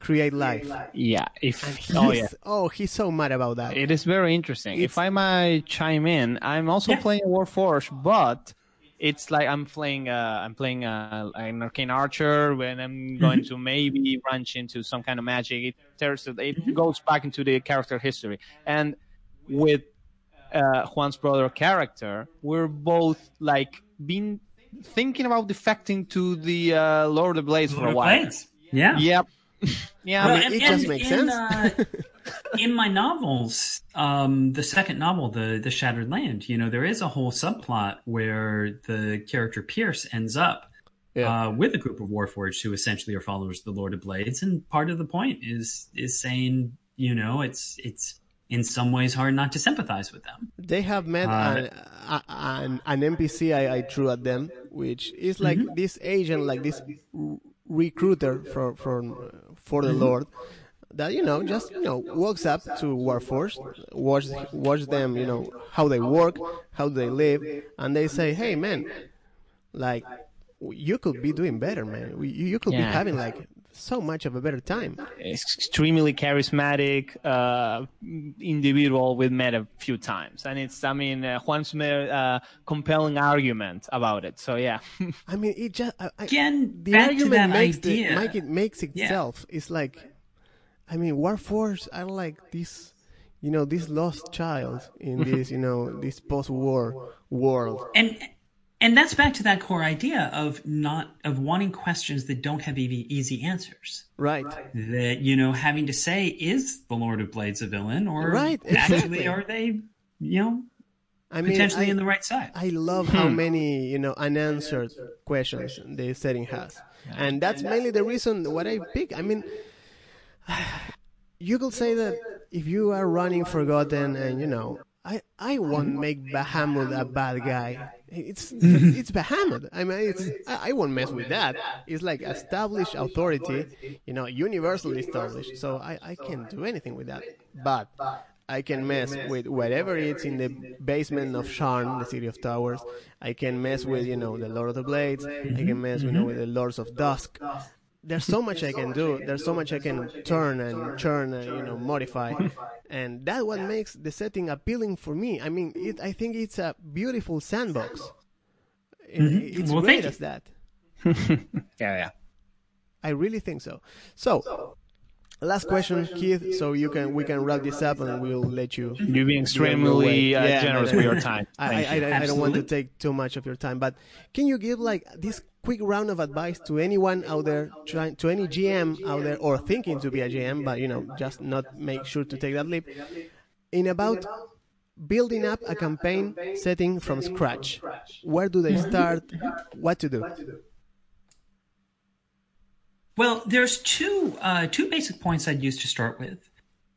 create life. Yeah. If he's, oh yeah. oh, he's so mad about that. It is very interesting. It's- if I might chime in, I'm also Yeah. playing Warforged, but it's like I'm playing uh, I'm playing uh, an arcane archer when I'm going to maybe branch into some kind of magic. It there's it goes back into the character history, and with uh, Juan's brother character, we're both like been thinking about defecting to the uh, Lord of the Blades for a while. Blades. Yeah. Yep. yeah. Well, I mean, it just makes in, sense. in my novels, um, the second novel, the the Shattered Land, you know, there is a whole subplot where the character Pierce ends up Yeah. uh, with a group of Warforged who essentially are followers of the Lord of Blades, and part of the point is is saying, you know, it's it's in some ways hard not to sympathize with them. They have met Uh, an, an, an NPC I, I threw at them, which is like Mm-hmm. this agent, like this r- recruiter for for for Mm-hmm. the Lord, that you know just you know walks up to workforce, watch watch them, you know how they work, how they live, and they say, hey man, like you could be doing better, man. You, you could be having like so much of a better time. extremely charismatic uh, individual we've met a few times, and it's I mean uh, Juan's made a compelling argument about it. So yeah, I mean, it just I, I, Again, the back to argument that makes idea. the make it makes Yeah. itself. It's like, I mean, Warforged are like this, you know, this lost child in mm-hmm. this, you know, this post-war world. and and that's back to that core idea of not of wanting questions that don't have easy, easy answers Right. that you know having to say is the lord of blades a villain or Right, actually are they you know I mean, potentially I, in the right side I love how hmm. many, you know, unanswered questions the setting has. And that's mainly the reason what I pick. I mean, you could say that if you are running Forgotten and, you know, I, I won't make Bahamut a bad guy. It's it's Bahamut. I mean, it's I, I won't mess with that. It's like established authority, you know, universally established. So I, I can't do anything with that. But I can mess with whatever it's in the basement of Sharn, the city of towers. I can mess with you know the Lord of the Blades. I can mess you know mm-hmm. with the Lords of Dusk. There's so much I can do. There's so much I can turn and churn and you know modify, and that what makes the setting appealing for me. I mean, it, I think it's a beautiful sandbox. It- mm-hmm. It's Well, great as that. yeah, yeah. I really think so. So, last question, Keith. So you can we can wrap this up and we'll let you. You're being extremely uh, Yeah, generous no, no, with your time. I, I, I, you. don't- I don't want to take too much of your time, but can you give like this quick round of advice to anyone out there, trying to any GM out there, or thinking to be a GM, but you know, just not make sure to take that leap, in about building up a campaign setting from scratch. Where do they start? What to do? Well, there's two uh, two basic points I'd use to start with,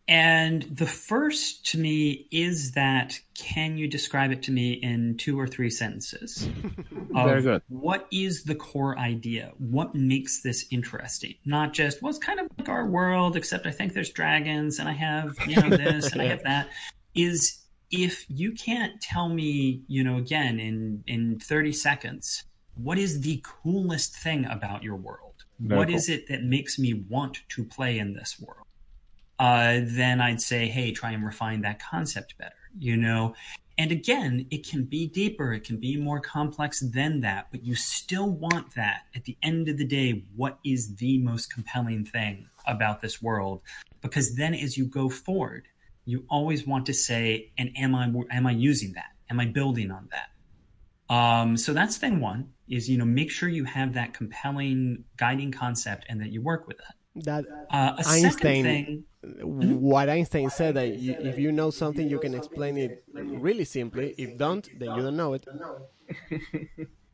and the first to me is that can you describe it to me in two or three sentences? Very good. What is the core idea? What makes this interesting? Not just well, it's kind of like our world, except I think there's dragons, and I have you know this, and I have that. Is if you can't tell me, you know, again in in 30 seconds, what is the coolest thing about your world? Very What cool. is it that makes me want to play in this world? Uh, then I'd say, hey, try and refine that concept better, you know? And again, it can be deeper, it can be more complex than that, but you still want that at the end of the day. What is the most compelling thing about this world? Because then as you go forward, you always want to say, and am I, am I using that? Am I building on that? Um, so that's thing one is, you know, make sure you have that compelling guiding concept and that you work with it. That Uh, a Einstein- second thing, what Einstein said that you, if you know something, you can explain it really simply. If don't, then you don't know it.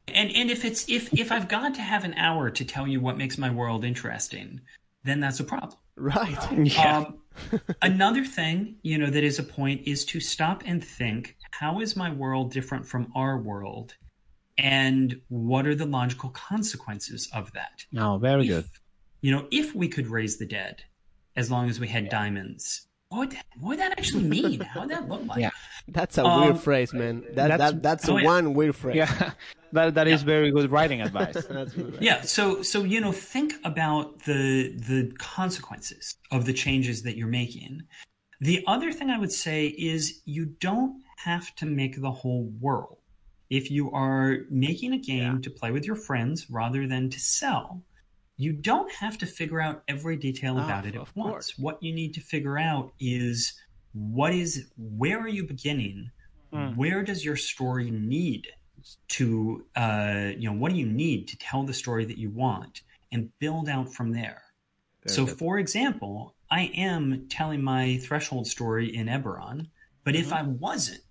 and, and if it's, if, if I've got to have an hour to tell you what makes my world interesting, then that's a problem. Right. Yeah. Um, another thing, you know, that is a point is to stop and think, how is my world different from our world? And what are the logical consequences of that? no, very good. You know, if we could raise the dead as long as we had diamonds, what would that, what would that actually mean? How would that look like? Yeah. That's a Um, weird phrase, man. That, that's- that that's oh, yeah. one weird phrase. Yeah, that that is very good writing advice. That's good. Yeah, so so you know, think about the the consequences of the changes that you're making. The other thing I would say is you don't have to make the whole world. If you are making a game to play with your friends rather than to sell, you don't have to figure out every detail Ah, about it at once. What you need to figure out is what is where are you beginning? Where does your story need to uh, you know what do you need to tell the story that you want and build out from there. so, for example, I am telling my threshold story in Eberron, but if I wasn't,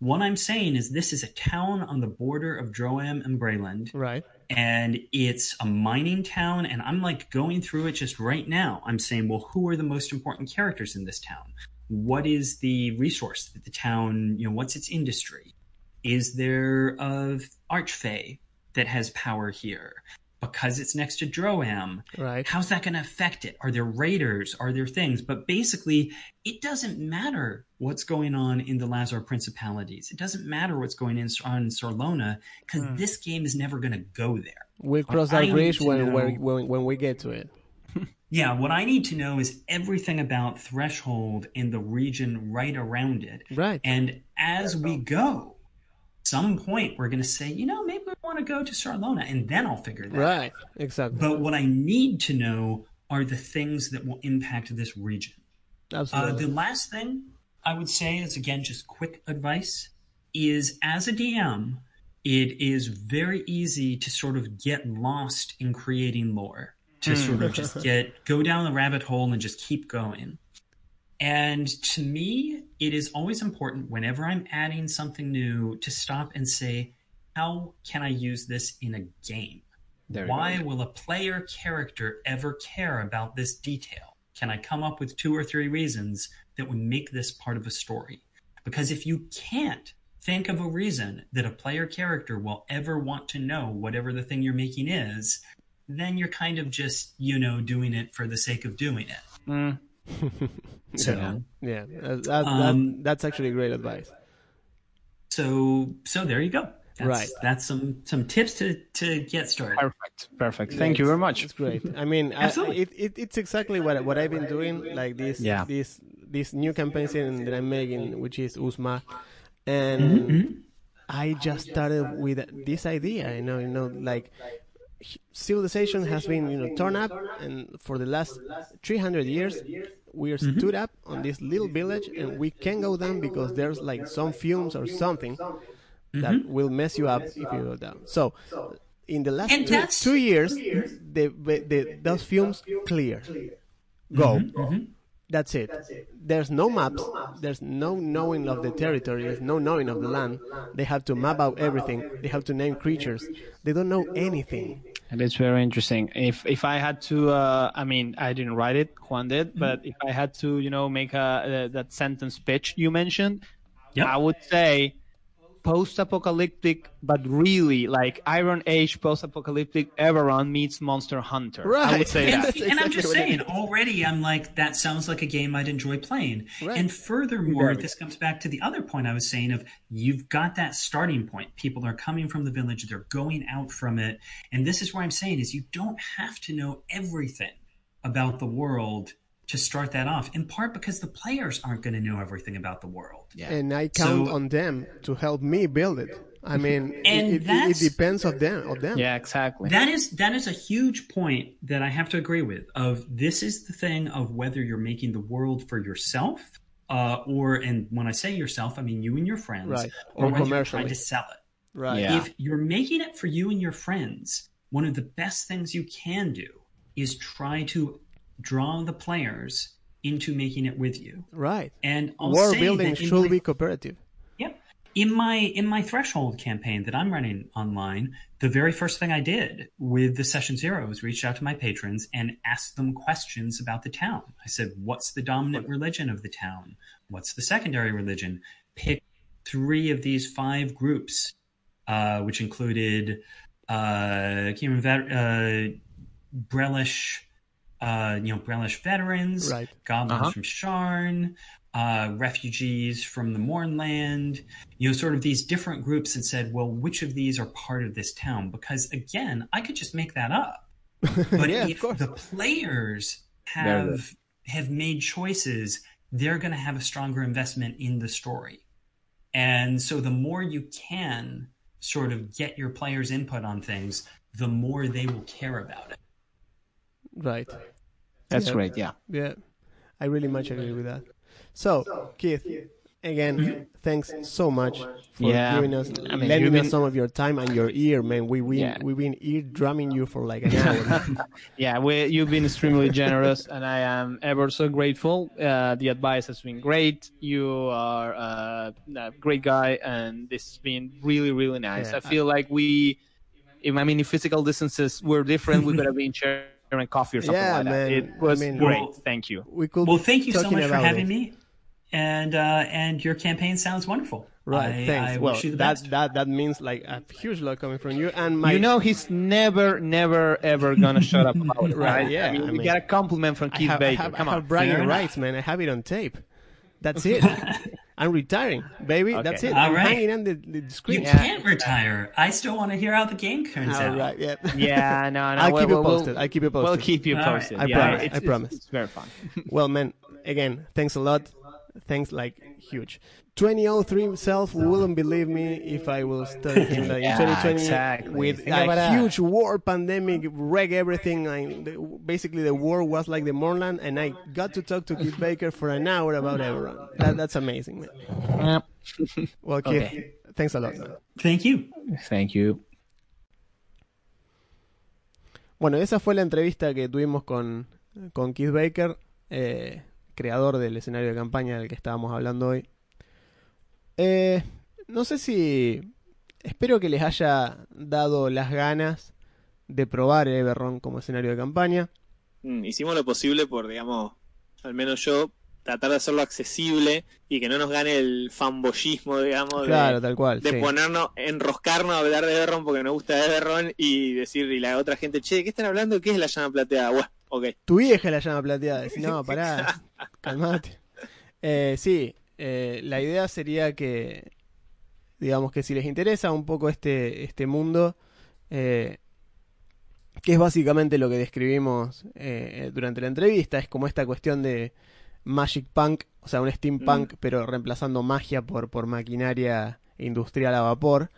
what I'm saying is this is a town on the border of Droaam and Breland, Right. and it's a mining town, and I'm like going through it just right now. I'm saying, well, who are the most important characters in this town? What is the resource that the town, you know, what's its industry? Is there a archfey that has power here? Because it's next to Droaam, Right. how's that going to affect it? Are there raiders? Are there things? But basically, it doesn't matter what's going on in the Lhazaar principalities. It doesn't matter what's going on in Sarlona because hmm. this game is never going to go there. We'll cross that bridge when, know- when when when we get to it. Yeah, what I need to know is everything about Threshold and the region right around it. Right. And as we go, some point we're going to say, you know, maybe we want to go to Sarlona, and then I'll figure that out. Right. Exactly. But what I need to know are the things that will impact this region. Uh, Absolutely. the last thing I would say is again just quick advice is as a DM, it is very easy to sort of get lost in creating lore, to sort of just get go down the rabbit hole and just keep going. And to me, it is always important whenever I'm adding something new to stop and say, how can I use this in a game? Why will a player character ever care about this detail? Can I come up with two or three reasons that would make this part of a story? Because if you can't think of a reason that a player character will ever want to know whatever the thing you're making is, then you're kind of just, you know, doing it for the sake of doing it. So, yeah. That, that, Um, that's actually great advice. so, so there you go. That's, Right. That's some some tips to to get started. Perfect. Perfect. Thank you very much. It's great. I mean, I, Absolutely. it, it, it's exactly what what I've been doing. Like this, Yeah. this this new campaign scene that I'm making, which is Usma, and Mm-hmm, I just started with this idea. You know, you know, like civilization has been you know torn up, and for the last 300 years. We are Mm-hmm. stood up on this little village, and we can't go down because there's like some fumes or something that Mm-hmm. will mess you up if you go down. So, in the last two, two years, the, the, those fumes clear. Go. Mm-hmm, That's it. There's no maps. There's no knowing of the territory. There's no knowing of the land. They have to map out everything. They have to name creatures. They don't know anything. And it's very interesting. If if I had to, uh, I mean, I didn't write it, Juan did, but if I had to, you know, make a uh, that sentence pitch you mentioned, Yep. I would say post-apocalyptic, but really like Iron Age post-apocalyptic Eberron meets Monster Hunter. I Right. would say and, that. That's and I'm exactly just what it saying, already I'm like, that sounds like a game I'd enjoy playing. Right. And furthermore, this comes back to the other point I was saying of you've got that starting point. People are coming from the village, they're going out from it. And this is where I'm saying is you don't have to know everything about the world to start that off, in part because the players aren't going to know everything about the world. Yeah. And I count So- on them to help me build it. I mean, it- And it, it, that's- depends of them. Of them. Yeah, exactly. That is that is a huge point that I have to agree with. Of this is the thing of whether you're making the world for yourself, uh, or and when I say yourself, I mean you and your friends, Right. or, Or whether you're trying to sell it. Right. Yeah. If you're making it for you and your friends, one of the best things you can do is try to draw the players into making it with you. Right. And I'll War building should my- be cooperative. Yep. In my in my threshold campaign that I'm running online, the very first thing I did with the session zero was reach out to my patrons and ask them questions about the town. I said, "What's the dominant religion of the town? What's the secondary religion?" Pick three of these five groups, uh, which included uh, uh, Brelish, uh, you know, Brelish veterans, Right. goblins Uh-huh. from Sharn, uh, refugees from the Mournland, you know, sort of these different groups that said, well, which of these are part of this town? Because again, I could just make that up. But Yeah, if the players have have made choices, they're going to have a stronger investment in the story. And so the more you can sort of get your players' input on things, the more they will care about it. Right. That's Yeah. great. Yeah. Yeah, I really much agree with that. So, Keith, again, thanks so much for Yeah. giving us, I mean, lending you've us some of your time and your ear, man. We we Yeah. we've been ear drumming you for like an hour. Yeah, we, you've been extremely generous, and I am ever so grateful. Uh, the advice has been great. You are uh, a great guy, and this has been really, really nice. Yeah, I feel like we, if, I mean, if physical distances were different, we could have been sharing coffee or something Yeah, like that. man. It was I mean- great. Well- Thank you. we could. Well, thank you so much for having it. me. And uh, and your campaign sounds wonderful. Right, I, thanks. I well, wish you the that best. that that means like a huge lot coming from you and my. you know, he's never, never, ever gonna shut up about it, Right, right? yeah, I mean, I we got a compliment from I Keith have, I Baker. have, Come I on. have bragging Fair enough. rights, man. I have it on tape. That's it. I'm retiring, baby. Okay. That's it. All I'm right. hanging on the, the you screen. can't retire. I still want to hear how the game turns All out. right, yeah. Yeah, no, no. I'll we'll- keep you we'll- posted. I'll keep you We'll posted. keep you All right. posted. I yeah, promise, It's, I it's- promise. It's, very fun. Well, man, again, thanks a lot. Thanks, like, huge. 2003 himself wouldn't believe me if I was telling him that in Yeah, 2020, exactly. with Think a that. huge war pandemic, wreck everything. And basically, the war was like the Mournland, and I got to talk to Keith Baker for an hour about Everon. That, that's amazing, man. Yep. Well, Keith, Okay. thanks a lot, man. Thank you. Thank you. Bueno, esa fue la entrevista que tuvimos con, con Keith Baker, eh, creador del escenario de campaña del que estábamos hablando hoy. Eh, no sé si... Espero que les haya dado las ganas de probar Everron como escenario de campaña. Mm, hicimos lo posible por, digamos, al menos yo, tratar de hacerlo accesible y que no nos gane el fanboyismo, digamos, de- Claro, tal cual. de, sí. ponernos, enroscarnos a hablar de Everron porque nos gusta Everron y decir, y la otra gente, che, ¿qué están hablando? ¿Qué es la llama plateada? Bueno, ok. Tu vieja la llama plateada. Decís, no, pará, calmate. Eh, sí, eh, la idea sería que, digamos que si les interesa un poco este, este mundo, eh, que es básicamente lo que describimos eh, durante la entrevista, es como esta cuestión de Magic Punk, o sea, un steampunk, pero reemplazando magia por, por maquinaria industrial a vapor.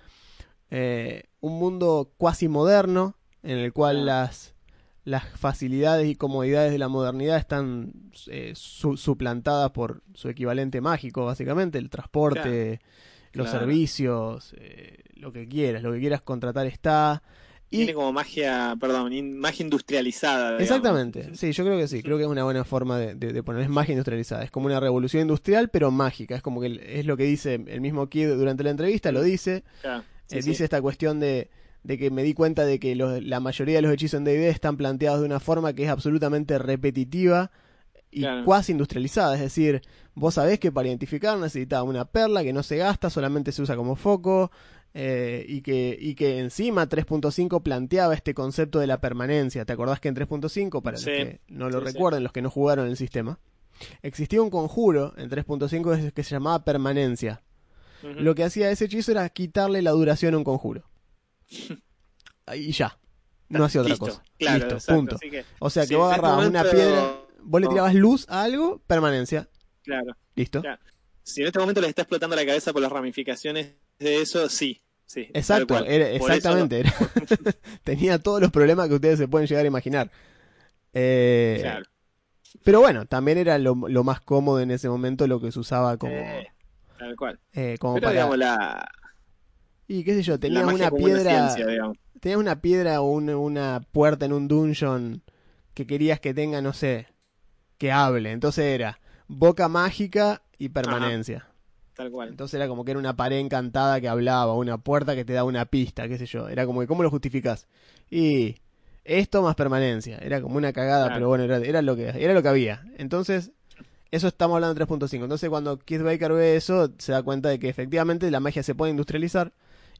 Un mundo cuasi moderno, en el cual las, las facilidades y comodidades de la modernidad están eh, su- suplantadas por su equivalente mágico, básicamente, el transporte, los Claro. servicios, eh, lo que quieras, lo que quieras contratar está. Y Tiene como magia, perdón, in- magia industrializada. digamos. Exactamente, sí, yo creo que sí, creo que es una buena forma de, de, de poner, es magia industrializada, es como una revolución industrial pero mágica, es como que es lo que dice el mismo Kid durante la entrevista, lo dice, Claro, sí, eh, sí. dice esta cuestión de, de que me di cuenta de que los- la mayoría de los hechizos en D&D están planteados de una forma que es absolutamente repetitiva y Claro. cuasi industrializada, es decir, vos sabés que para identificar necesitaba una perla que no se gasta, solamente se usa como foco, eh, y, que, y que encima 3.5 planteaba este concepto de la permanencia. ¿Te acordás que en 3.5, para Sí. los que no lo Sí, sí. recuerden, los que no jugaron el sistema, existía un conjuro en 3.5 que- que se llamaba permanencia? Lo que hacía ese hechizo era quitarle la duración a un conjuro. Y ya. No hacía otra cosa. Claro, Listo, exacto, punto. que, O sea que Sí, vos este agarrabas una piedra, vos le tirabas luz a algo, permanencia. claro. Listo. Claro. Si en este momento les está explotando la cabeza por las ramificaciones de eso, sí. sí Exacto, era- exactamente. era- tenía todos los problemas que ustedes se pueden llegar a imaginar. Eh, Claro. Pero bueno, también era lo, lo más cómodo en ese momento lo que se usaba como, Eh, tal cual. eh, como Pero para... digamos, la, Y qué sé yo, tenías una piedra... ciencia, tenías una piedra o un- una puerta en un dungeon que querías que tenga, no sé, que hable. Entonces era boca mágica y permanencia. Tal cual. Entonces era como que era una pared encantada que hablaba, una puerta que te daba una pista, qué sé yo. Era como que, ¿cómo lo justificás? Y esto más permanencia. Era como una cagada, Claro. pero bueno, era, era lo que, era lo que había. Entonces, eso estamos hablando de 3.5. Entonces, cuando Keith Baker ve eso, se da cuenta de que efectivamente la magia se puede industrializar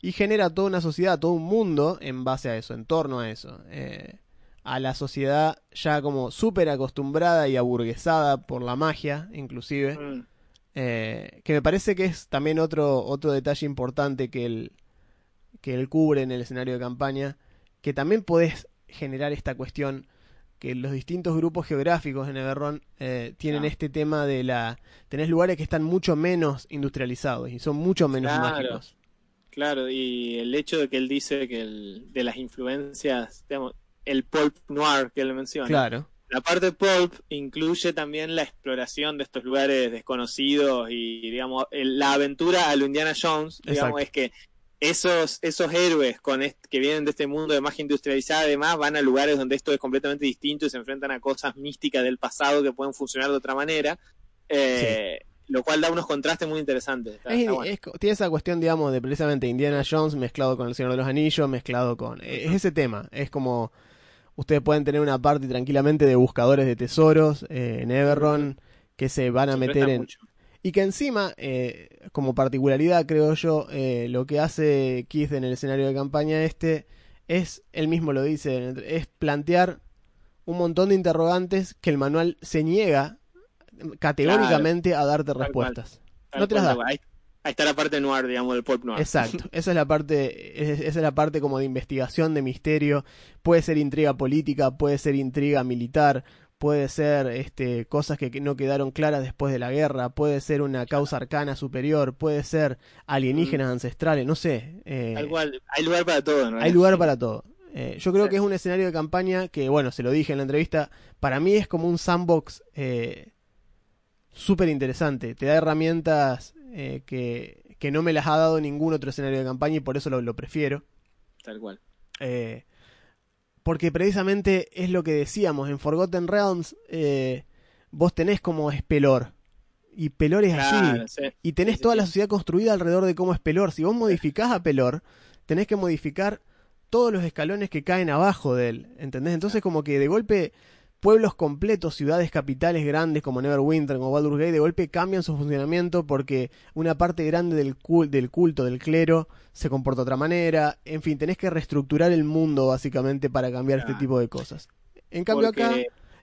y genera toda una sociedad, todo un mundo en base a eso, en torno a eso. Eh, a la sociedad ya como súper acostumbrada y aburguesada por la magia, inclusive. Mm, eh, que me parece que es también otro, otro detalle importante que él, que él cubre en el escenario de campaña, que también podés generar esta cuestión que los distintos grupos geográficos en Everron eh, tienen Ah. este tema de la... Tenés lugares que están mucho menos industrializados y son mucho menos Claro. mágicos. Claro, y el hecho de que él dice que el, de las influencias, digamos, el pulp noir que él menciona. Claro, La parte pulp incluye también la exploración de estos lugares desconocidos y, digamos, el- la aventura a lo Indiana Jones, digamos, Exacto. es que esos, esos héroes con est- que vienen de este mundo de magia industrializada, además, van a lugares donde esto es completamente distinto y se enfrentan a cosas místicas del pasado que pueden funcionar de otra manera, eh, lo cual da unos contrastes muy interesantes. Está- Es- está bueno. es co- tiene esa cuestión, digamos, de precisamente Indiana Jones mezclado con El Señor de los Anillos, mezclado con... eh, Es ese tema, es como... Ustedes pueden tener una parte tranquilamente de buscadores de tesoros eh, en Everron que se van a Se meter en... mucho. Y que encima, eh, como particularidad, creo yo, eh, lo que hace Keith en el escenario de campaña este es, él mismo lo dice, es plantear un montón de interrogantes que el manual se niega categóricamente a darte respuestas. No te las da. Ahí, ahí está la parte noir, digamos, del pulp noir. Exacto, esa es la parte, es- esa es la parte como de investigación, de misterio. Puede ser intriga política, puede ser intriga militar, puede ser este, cosas que no quedaron claras después de la guerra, puede ser una causa arcana superior, puede ser alienígenas ancestrales, no sé. eh, Tal cual, hay lugar para todo, realidad. hay lugar para todo. Eh, yo creo que es un escenario de campaña que, bueno, se lo dije en la entrevista, para mí es como un sandbox eh, súper interesante. Te da herramientas eh, que, que no me las ha dado ningún otro escenario de campaña y por eso lo, lo prefiero. Tal cual. Eh, porque precisamente es lo que decíamos, en Forgotten Realms eh, vos tenés como es Pelor. Y Pelor es allí. Claro, sí. Y tenés Sí, sí, toda la sociedad construida alrededor de cómo es Pelor. Si vos modificás a Pelor, tenés que modificar todos los escalones que caen abajo de él. ¿Entendés? Entonces como que de golpe pueblos completos, ciudades capitales grandes como Neverwinter, como Baldur's Gate, de golpe cambian su funcionamiento porque una parte grande del, cul- del culto, del clero, se comporta de otra manera. En fin, tenés que reestructurar el mundo básicamente para cambiar este tipo de cosas. En cambio Porque- acá,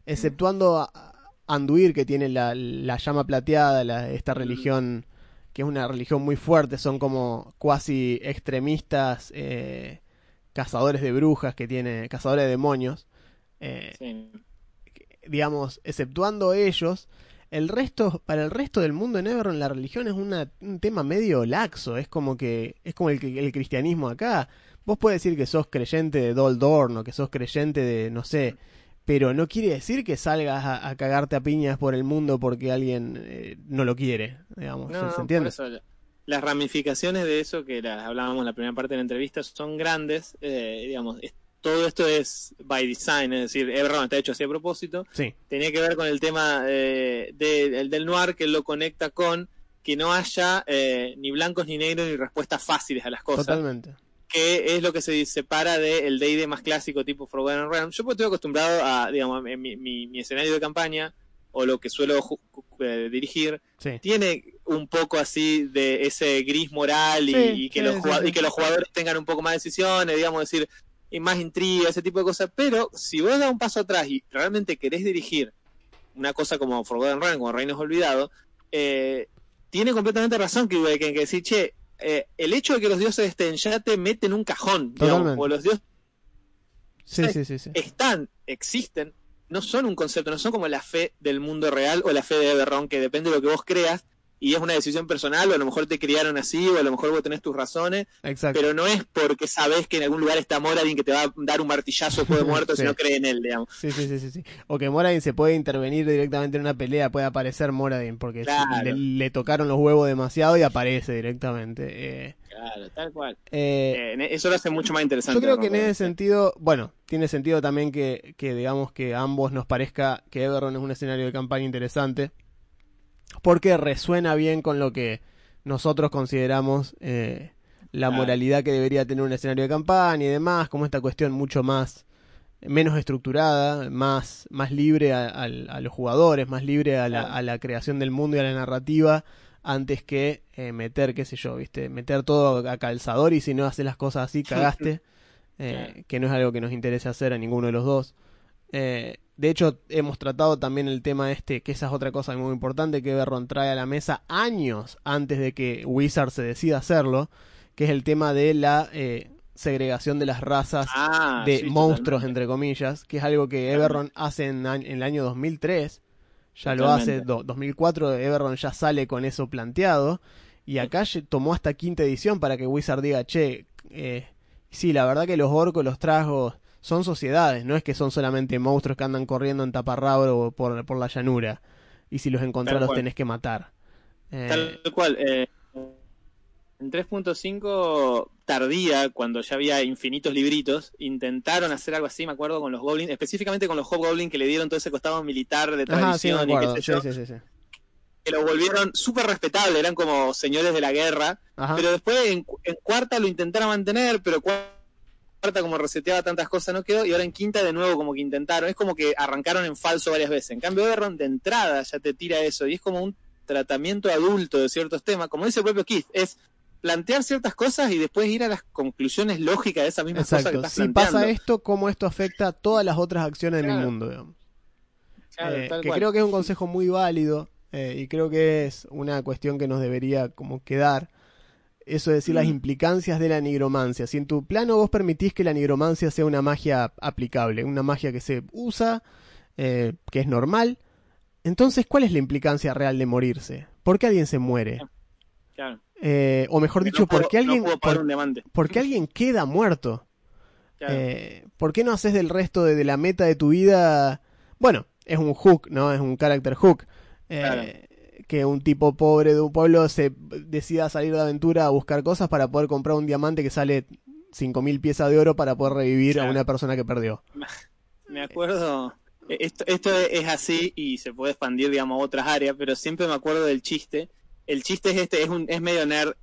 exceptuando a- a Anduir, que tiene la, la llama plateada, la- esta religión que es una religión muy fuerte, son como cuasi extremistas eh, cazadores de brujas que tiene, cazadores de demonios. Eh, sí. Digamos, exceptuando ellos, el resto, para el resto del mundo en Everon la religión es una- un tema medio laxo, es como que, es como el, que- el cristianismo acá. Vos puedes decir que sos creyente de Doldorn o que sos creyente de, no sé, pero no quiere decir que salgas a, a cagarte a piñas por el mundo porque alguien eh, no lo quiere, digamos, No, ¿se, por entiende? eso, las ramificaciones de eso que las hablábamos en la primera parte de la entrevista son grandes. eh, digamos, todo esto es by design, es decir, Everron está hecho así a propósito. Sí, Tenía que ver con el tema eh, de- el del noir que lo conecta con que no haya eh, ni blancos ni negros ni respuestas fáciles a las cosas. totalmente. que es lo que se separa del D&D más clásico tipo Forgotten Realms. Yo pues estoy acostumbrado a, digamos, en mi, mi- mi escenario de campaña o lo que suelo eh, dirigir, Sí. tiene un poco así de ese gris moral y, Sí, y que, sí, los y que los jugadores tengan un poco más de decisiones, digamos, decir, y más intriga, ese tipo de cosas. Pero si vos das un paso atrás y realmente querés dirigir una cosa como Forgotten Realms, como Reinos Olvidados, eh, tiene completamente razón que hay que, decir, che, eh, el hecho de que los dioses estén ya te meten en un cajón, digamos, o los dioses Sí, sí, sí, sí. están, existen, no son un concepto, no son como la fe del mundo real o la fe de Everron, que depende de lo que vos creas y es una decisión personal, o a lo mejor te criaron así, o a lo mejor vos tenés tus razones, Exacto. pero no es porque sabés que en algún lugar está Moradin que te va a dar un martillazo después de muerto Sí. si no crees en él, digamos. Sí, sí, sí, sí. O que Moradin se puede intervenir directamente en una pelea, puede aparecer Moradin, porque Claro. le, le tocaron los huevos demasiado y aparece directamente. Eh, Claro, tal cual. eh, Eh, eso lo hace mucho más interesante. yo creo que en ese sentido, bueno, tiene sentido también que, que digamos que a ambos nos parezca que Everron es un escenario de campaña interesante, porque resuena bien con lo que nosotros consideramos eh, la moralidad que debería tener un escenario de campaña y demás, como esta cuestión mucho más menos estructurada, más, más libre a, los jugadores, más libre a la, Claro. a la creación del mundo y a la narrativa, antes que eh, meter, qué sé yo, viste, meter todo a calzador y si no haces las cosas así, cagaste, eh, que no es algo que nos interese hacer a ninguno de los dos. Eh, de hecho, hemos tratado también el tema este, que esa es otra cosa muy importante que Berron trae a la mesa años antes de que Wizard se decida hacerlo, que es el tema de la eh, segregación de las razas Ah, de sí, monstruos, totalmente. entre comillas, que es algo que Everron hace en, el año 2003, ya lo hace, do- 2004 Everron ya sale con eso planteado, y acá tomó hasta quinta edición para que Wizard diga, che, eh, sí, la verdad que los orcos, los tragos, son sociedades, no es que son solamente monstruos que andan corriendo en taparrabro por, por la llanura, y si los encontrás los tenés que matar. Eh, Tal cual. eh, en 3.5 tardía, cuando ya había infinitos libritos, intentaron hacer algo así, me acuerdo, con los goblins, específicamente con los hobgoblins que le dieron todo ese costado militar de Ajá, sí, me tradición y qué sé yo, sí, sí, sí. que los volvieron súper respetables, eran como señores de la guerra, Ajá. pero después en, en cuarta lo intentaron mantener, pero cuarta como reseteaba tantas cosas no quedó, y ahora en quinta de nuevo como que intentaron, es como que arrancaron en falso varias veces. En cambio, Everron de entrada ya te tira eso, y es como un tratamiento adulto de ciertos temas, como dice el propio Keith, es plantear ciertas cosas y después ir a las conclusiones lógicas de esas mismas cosas que Exacto. estás Si planteando. pasa esto, ¿cómo esto afecta a todas las otras acciones mi Claro. mundo? digamos? Claro, Eh, que cual. creo que es un consejo muy válido eh, y creo que es una cuestión que nos debería como quedar. Eso de decir las Mm. implicancias de la nigromancia. Si en tu plano vos permitís que la nigromancia sea una magia aplicable, una magia que se usa, eh, que es normal, entonces ¿cuál es la implicancia real de morirse? ¿Por qué alguien se muere? Claro. Eh, o mejor dicho, no puedo, ¿por qué alguien, no por- qué alguien queda muerto? Claro. Eh, ¿Por qué no haces del resto de, de la meta de tu vida? Bueno, es un hook, ¿no? Es un character hook. Eh, Claro. Que un tipo pobre de un pueblo se decida salir de aventura a buscar cosas para poder comprar un diamante que sale 5.000 piezas de oro para poder revivir a una persona que perdió. Me acuerdo, eh, esto, esto es así y se puede expandir, digamos, a otras áreas, pero siempre me acuerdo del chiste. El chiste es este, es, un, es medio nerd,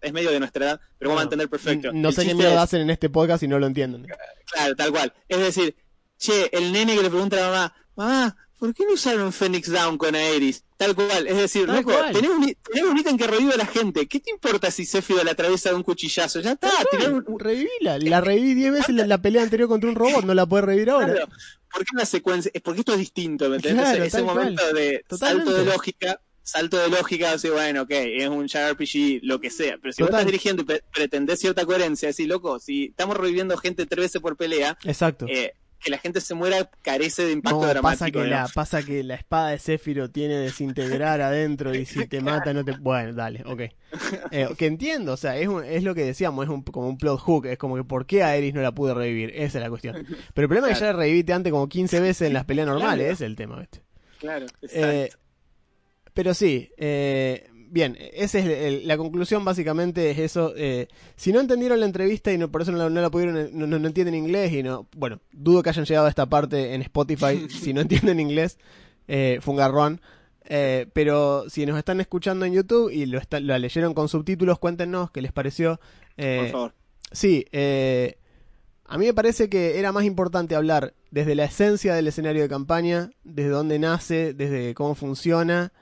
es medio de nuestra edad, pero vamos a entender perfecto. No El sé qué es- hacen en este podcast si no lo entienden. Claro, tal cual. Es decir, che, el nene que le pregunta a la mamá, mamá, ¿por qué no usaron Phoenix Down con Aeris? Tal cual. Es decir, loco, tenés un, tenés un ítem que revive a la gente. ¿Qué te importa si Sephiroth la atraviesa de un cuchillazo? Ya está, un- Revivila. La reviví 10 veces la pelea anterior contra un robot. No la puedes revivir ahora. Claro. ¿Por qué una secuencia? Es porque esto es distinto, ¿me entendés? Claro, ese cual. momento de Totalmente. salto de lógica, salto de lógica, así, bueno, ok, es un JRPG, lo que sea. Pero si vos estás dirigiendo y pre- pretendés cierta coherencia, decís, loco, si estamos reviviendo gente tres veces por pelea, Exacto. eh, que la gente se muera carece de impacto No, dramático. pasa que, la, pasa que la espada de Céfiro tiene desintegrar adentro y si te mata no te... Bueno, dale, ok. Eh, que entiendo, o sea, es, un- es lo que decíamos, es un, como un plot hook, es como que ¿por qué a Eris no la pude revivir? Esa es la cuestión. Pero el problema es que ya la reviviste antes como 15 veces en las peleas normales, Claro. es el tema, ¿viste? Claro, exacto. Eh, pero sí, eh, bien, esa es el- la conclusión básicamente es eso. eh, si no entendieron la entrevista y no, por eso no la, no la pudieron, no, entienden inglés y no, bueno, dudo que hayan llegado a esta parte en Spotify. si no entienden inglés, eh, fue un garrón. Eh, pero si nos están escuchando en YouTube y lo, está- lo leyeron con subtítulos, cuéntenos qué les pareció. Eh, por favor. Sí, eh, a mí me parece que era más importante hablar desde la esencia del escenario de campaña, desde dónde nace, desde cómo funciona,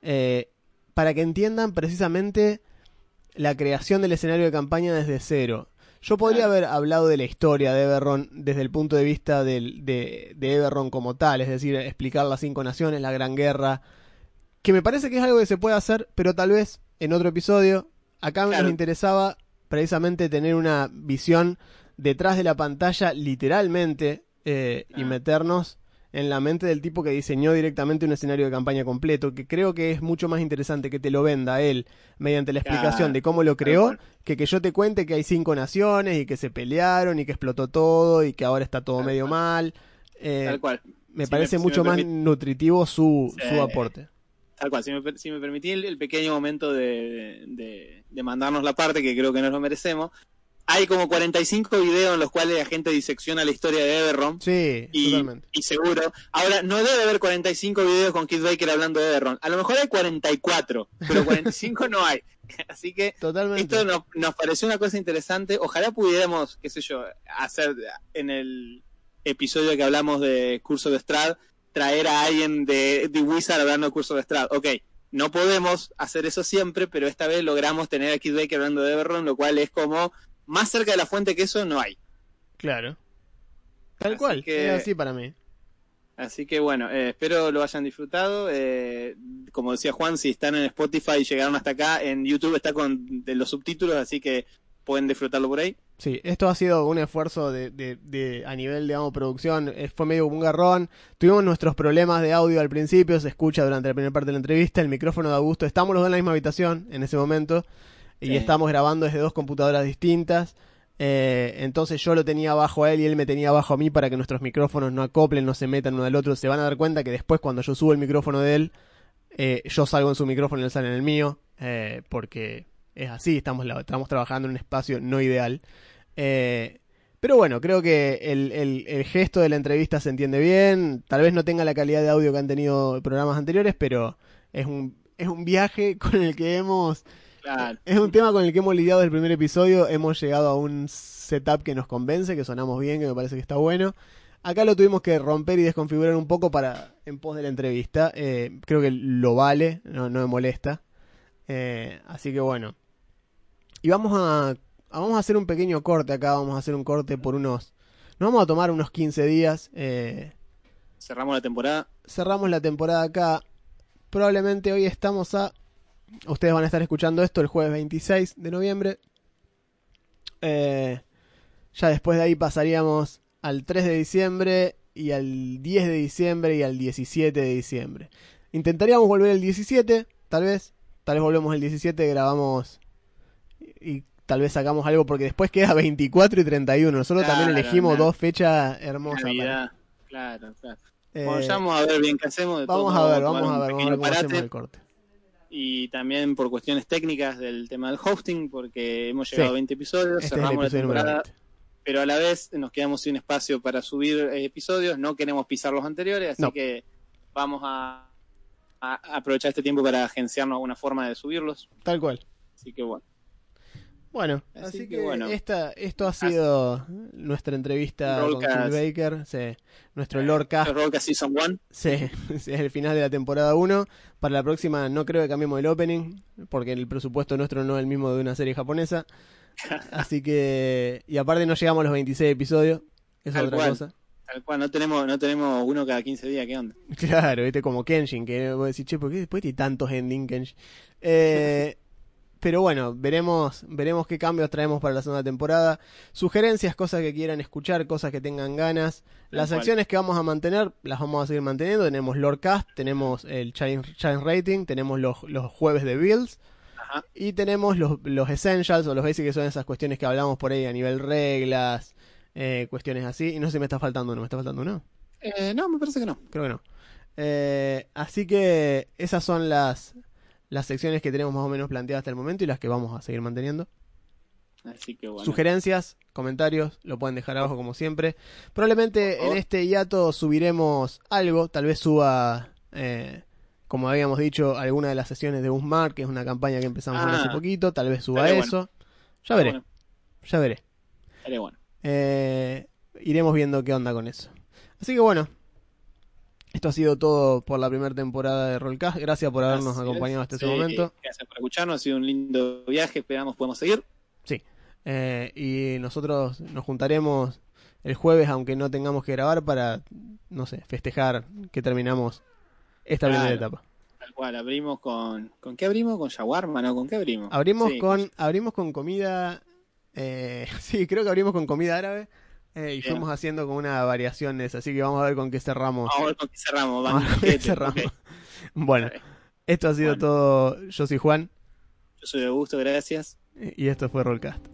eh, para que entiendan precisamente la creación del escenario de campaña desde cero. Yo podría haber hablado de la historia de Eberron desde el punto de vista del- de, de Eberron como tal, es decir, explicar las cinco naciones, la gran guerra, que me parece que es algo que se puede hacer, pero tal vez en otro episodio. Acá Claro. nos interesaba precisamente tener una visión detrás de la pantalla, literalmente, eh, y Ah. meternos en la mente del tipo que diseñó directamente un escenario de campaña completo, que creo que es mucho más interesante que te lo venda él mediante la explicación de cómo lo creó, que que yo te cuente que hay cinco naciones y que se pelearon y que explotó todo y que ahora está todo Tal medio cual. mal. Eh, Tal cual. me Si parece me- si mucho me más nutritivo su, Sí. su aporte. Tal cual, si me, si me permití el, el pequeño momento de, de- de mandarnos la parte, que creo que nos lo merecemos, hay como 45 videos en los cuales la gente disecciona la historia de Everron. Sí, Y, totalmente. y seguro. Ahora, no debe haber 45 videos con Kid Baker hablando de Everron. A lo mejor hay 44, pero 45 no hay. Así que Totalmente. esto nos, nos pareció una cosa interesante. Ojalá pudiéramos, qué sé yo, hacer en el episodio que hablamos de Curso de Strad, traer a alguien de, de Wizard hablando de Curso de Strad. Ok, no podemos hacer eso siempre, pero esta vez logramos tener a Kid Baker hablando de Everron, lo cual es como más cerca de la fuente que eso no hay. Claro. Tal Así cual, que- es así para mí. Así que bueno, eh, espero lo hayan disfrutado. Eh, como decía Juan, si están en Spotify y llegaron hasta acá, en YouTube está con de los subtítulos, así que pueden disfrutarlo por ahí. Sí, esto ha sido un esfuerzo de, de, de a nivel, digamos, producción. Eh, fue medio un garrón. Tuvimos nuestros problemas de audio al principio, se escucha durante la primera parte de la entrevista. El micrófono de Augusto, estamos los dos en la misma habitación en ese momento y Sí. estamos grabando desde dos computadoras distintas. Eh, entonces yo lo tenía abajo a él y él me tenía abajo a mí para que nuestros micrófonos no acoplen, no se metan uno al otro. Se van a dar cuenta que después cuando yo subo el micrófono de él, eh, yo salgo en su micrófono y él sale en el mío, eh, porque es así, estamos, estamos trabajando en un espacio no ideal. Pero bueno, creo que el, el- el gesto de la entrevista se entiende bien, tal vez no tenga la calidad de audio que han tenido programas anteriores, pero es un, es un viaje con el que hemos... Claro. Es un tema con el que hemos lidiado desde el primer episodio. Hemos llegado a un setup que nos convence, que sonamos bien, que me parece que está bueno. Acá lo tuvimos que romper y desconfigurar un poco para en pos de la entrevista. Eh, creo que lo vale, no, no me molesta. Eh, así que bueno. Y vamos a, a- vamos a hacer un pequeño corte acá. Vamos a hacer un corte por unos. Nos vamos a tomar unos 15 días. Eh, Cerramos la temporada. cerramos la temporada acá. Probablemente hoy estamos a. Ustedes van a estar escuchando esto el jueves 26 de noviembre. Eh, ya después de ahí pasaríamos al 3 de diciembre y al 10 de diciembre y al 17 de diciembre. Intentaríamos volver el 17, tal vez. Tal vez volvemos el 17, grabamos y, tal vez sacamos algo porque después queda 24 y 31. Nosotros también Claro, elegimos claro. dos fechas hermosas. Navidad. Claro, claro. Eh, Bueno, ya vamos a ver bien qué hacemos. De vamos todos a ver, vamos a ver, vamos a ver cómo hacemos el corte. Y también por cuestiones técnicas del tema del hosting, porque hemos llegado Sí. a 20 episodios, Este cerramos la episodio temporada, 20. pero a la vez nos quedamos sin espacio para subir eh, episodios, no queremos pisar los anteriores, así No. que vamos a, a aprovechar este tiempo para agenciarnos alguna forma de subirlos. Tal cual. Así que bueno, Bueno, Así así, que que, bueno. esta, esto ha sido nuestra entrevista con. Kill Baker, sí, nuestro Eh, Lordcast, Roca Season 1. sí, es el final de la temporada 1. Para la próxima no creo que cambiemos el opening, porque el presupuesto nuestro no es el mismo de una serie japonesa. Así que, y aparte no llegamos a los 26 episodios, es Tal otra cual. cosa. Tal cual, no tenemos, no tenemos uno cada 15 días, ¿qué onda? Claro, viste, como Kenshin, que vos decís, che, ¿por qué después tiene tantos ending Kenshin? Eh, pero bueno, veremos, veremos qué cambios traemos para la segunda temporada. Sugerencias, cosas que quieran escuchar, cosas que tengan ganas. Las cual. acciones que vamos a mantener, las vamos a seguir manteniendo. Tenemos Lordcast, tenemos el Challenge Rating, tenemos los, los jueves de Builds. Ajá. Y tenemos los, los Essentials o los Basics, que son esas cuestiones que hablamos por ahí a nivel reglas, eh, cuestiones así. Y no sé si me está faltando uno, ¿me está faltando uno? Eh, no, me parece que no. Creo que no. Eh, así que esas son las, las secciones que tenemos más o menos planteadas hasta el momento y las que vamos a seguir manteniendo. Así que bueno. Sugerencias, comentarios, lo pueden dejar abajo como siempre. Probablemente en este hiato subiremos algo, tal vez suba, eh, como habíamos dicho, alguna de las sesiones de Usmar, que es una campaña que empezamos Ah. hace poquito, tal vez suba eso. Ya veré, bueno, ya veré. Eh, iremos viendo qué onda con eso. Así que bueno, esto ha sido todo por la primera temporada de Rollcast. Gracias por habernos acompañado hasta Sí, ese momento. Gracias por escucharnos, ha sido un lindo viaje, esperamos podemos seguir. Sí. Eh, y nosotros nos juntaremos el jueves, aunque no tengamos que grabar, para, no sé, festejar que terminamos esta Claro. primera etapa. Tal cual, abrimos con... ¿Con qué abrimos? ¿Con shawarma? ¿No? ¿Con qué abrimos? Abrimos Sí, con abrimos con comida. eh, sí, creo que abrimos con comida árabe. Eh, y fuimos haciendo como una variación de eso. Así que vamos a ver con qué cerramos. Vamos a ver con qué cerramos. Vamos a ver con qué cerramos. Bueno, esto ha sido Bueno. todo. Yo soy Juan Yo soy Augusto, gracias. y esto fue Rollcast.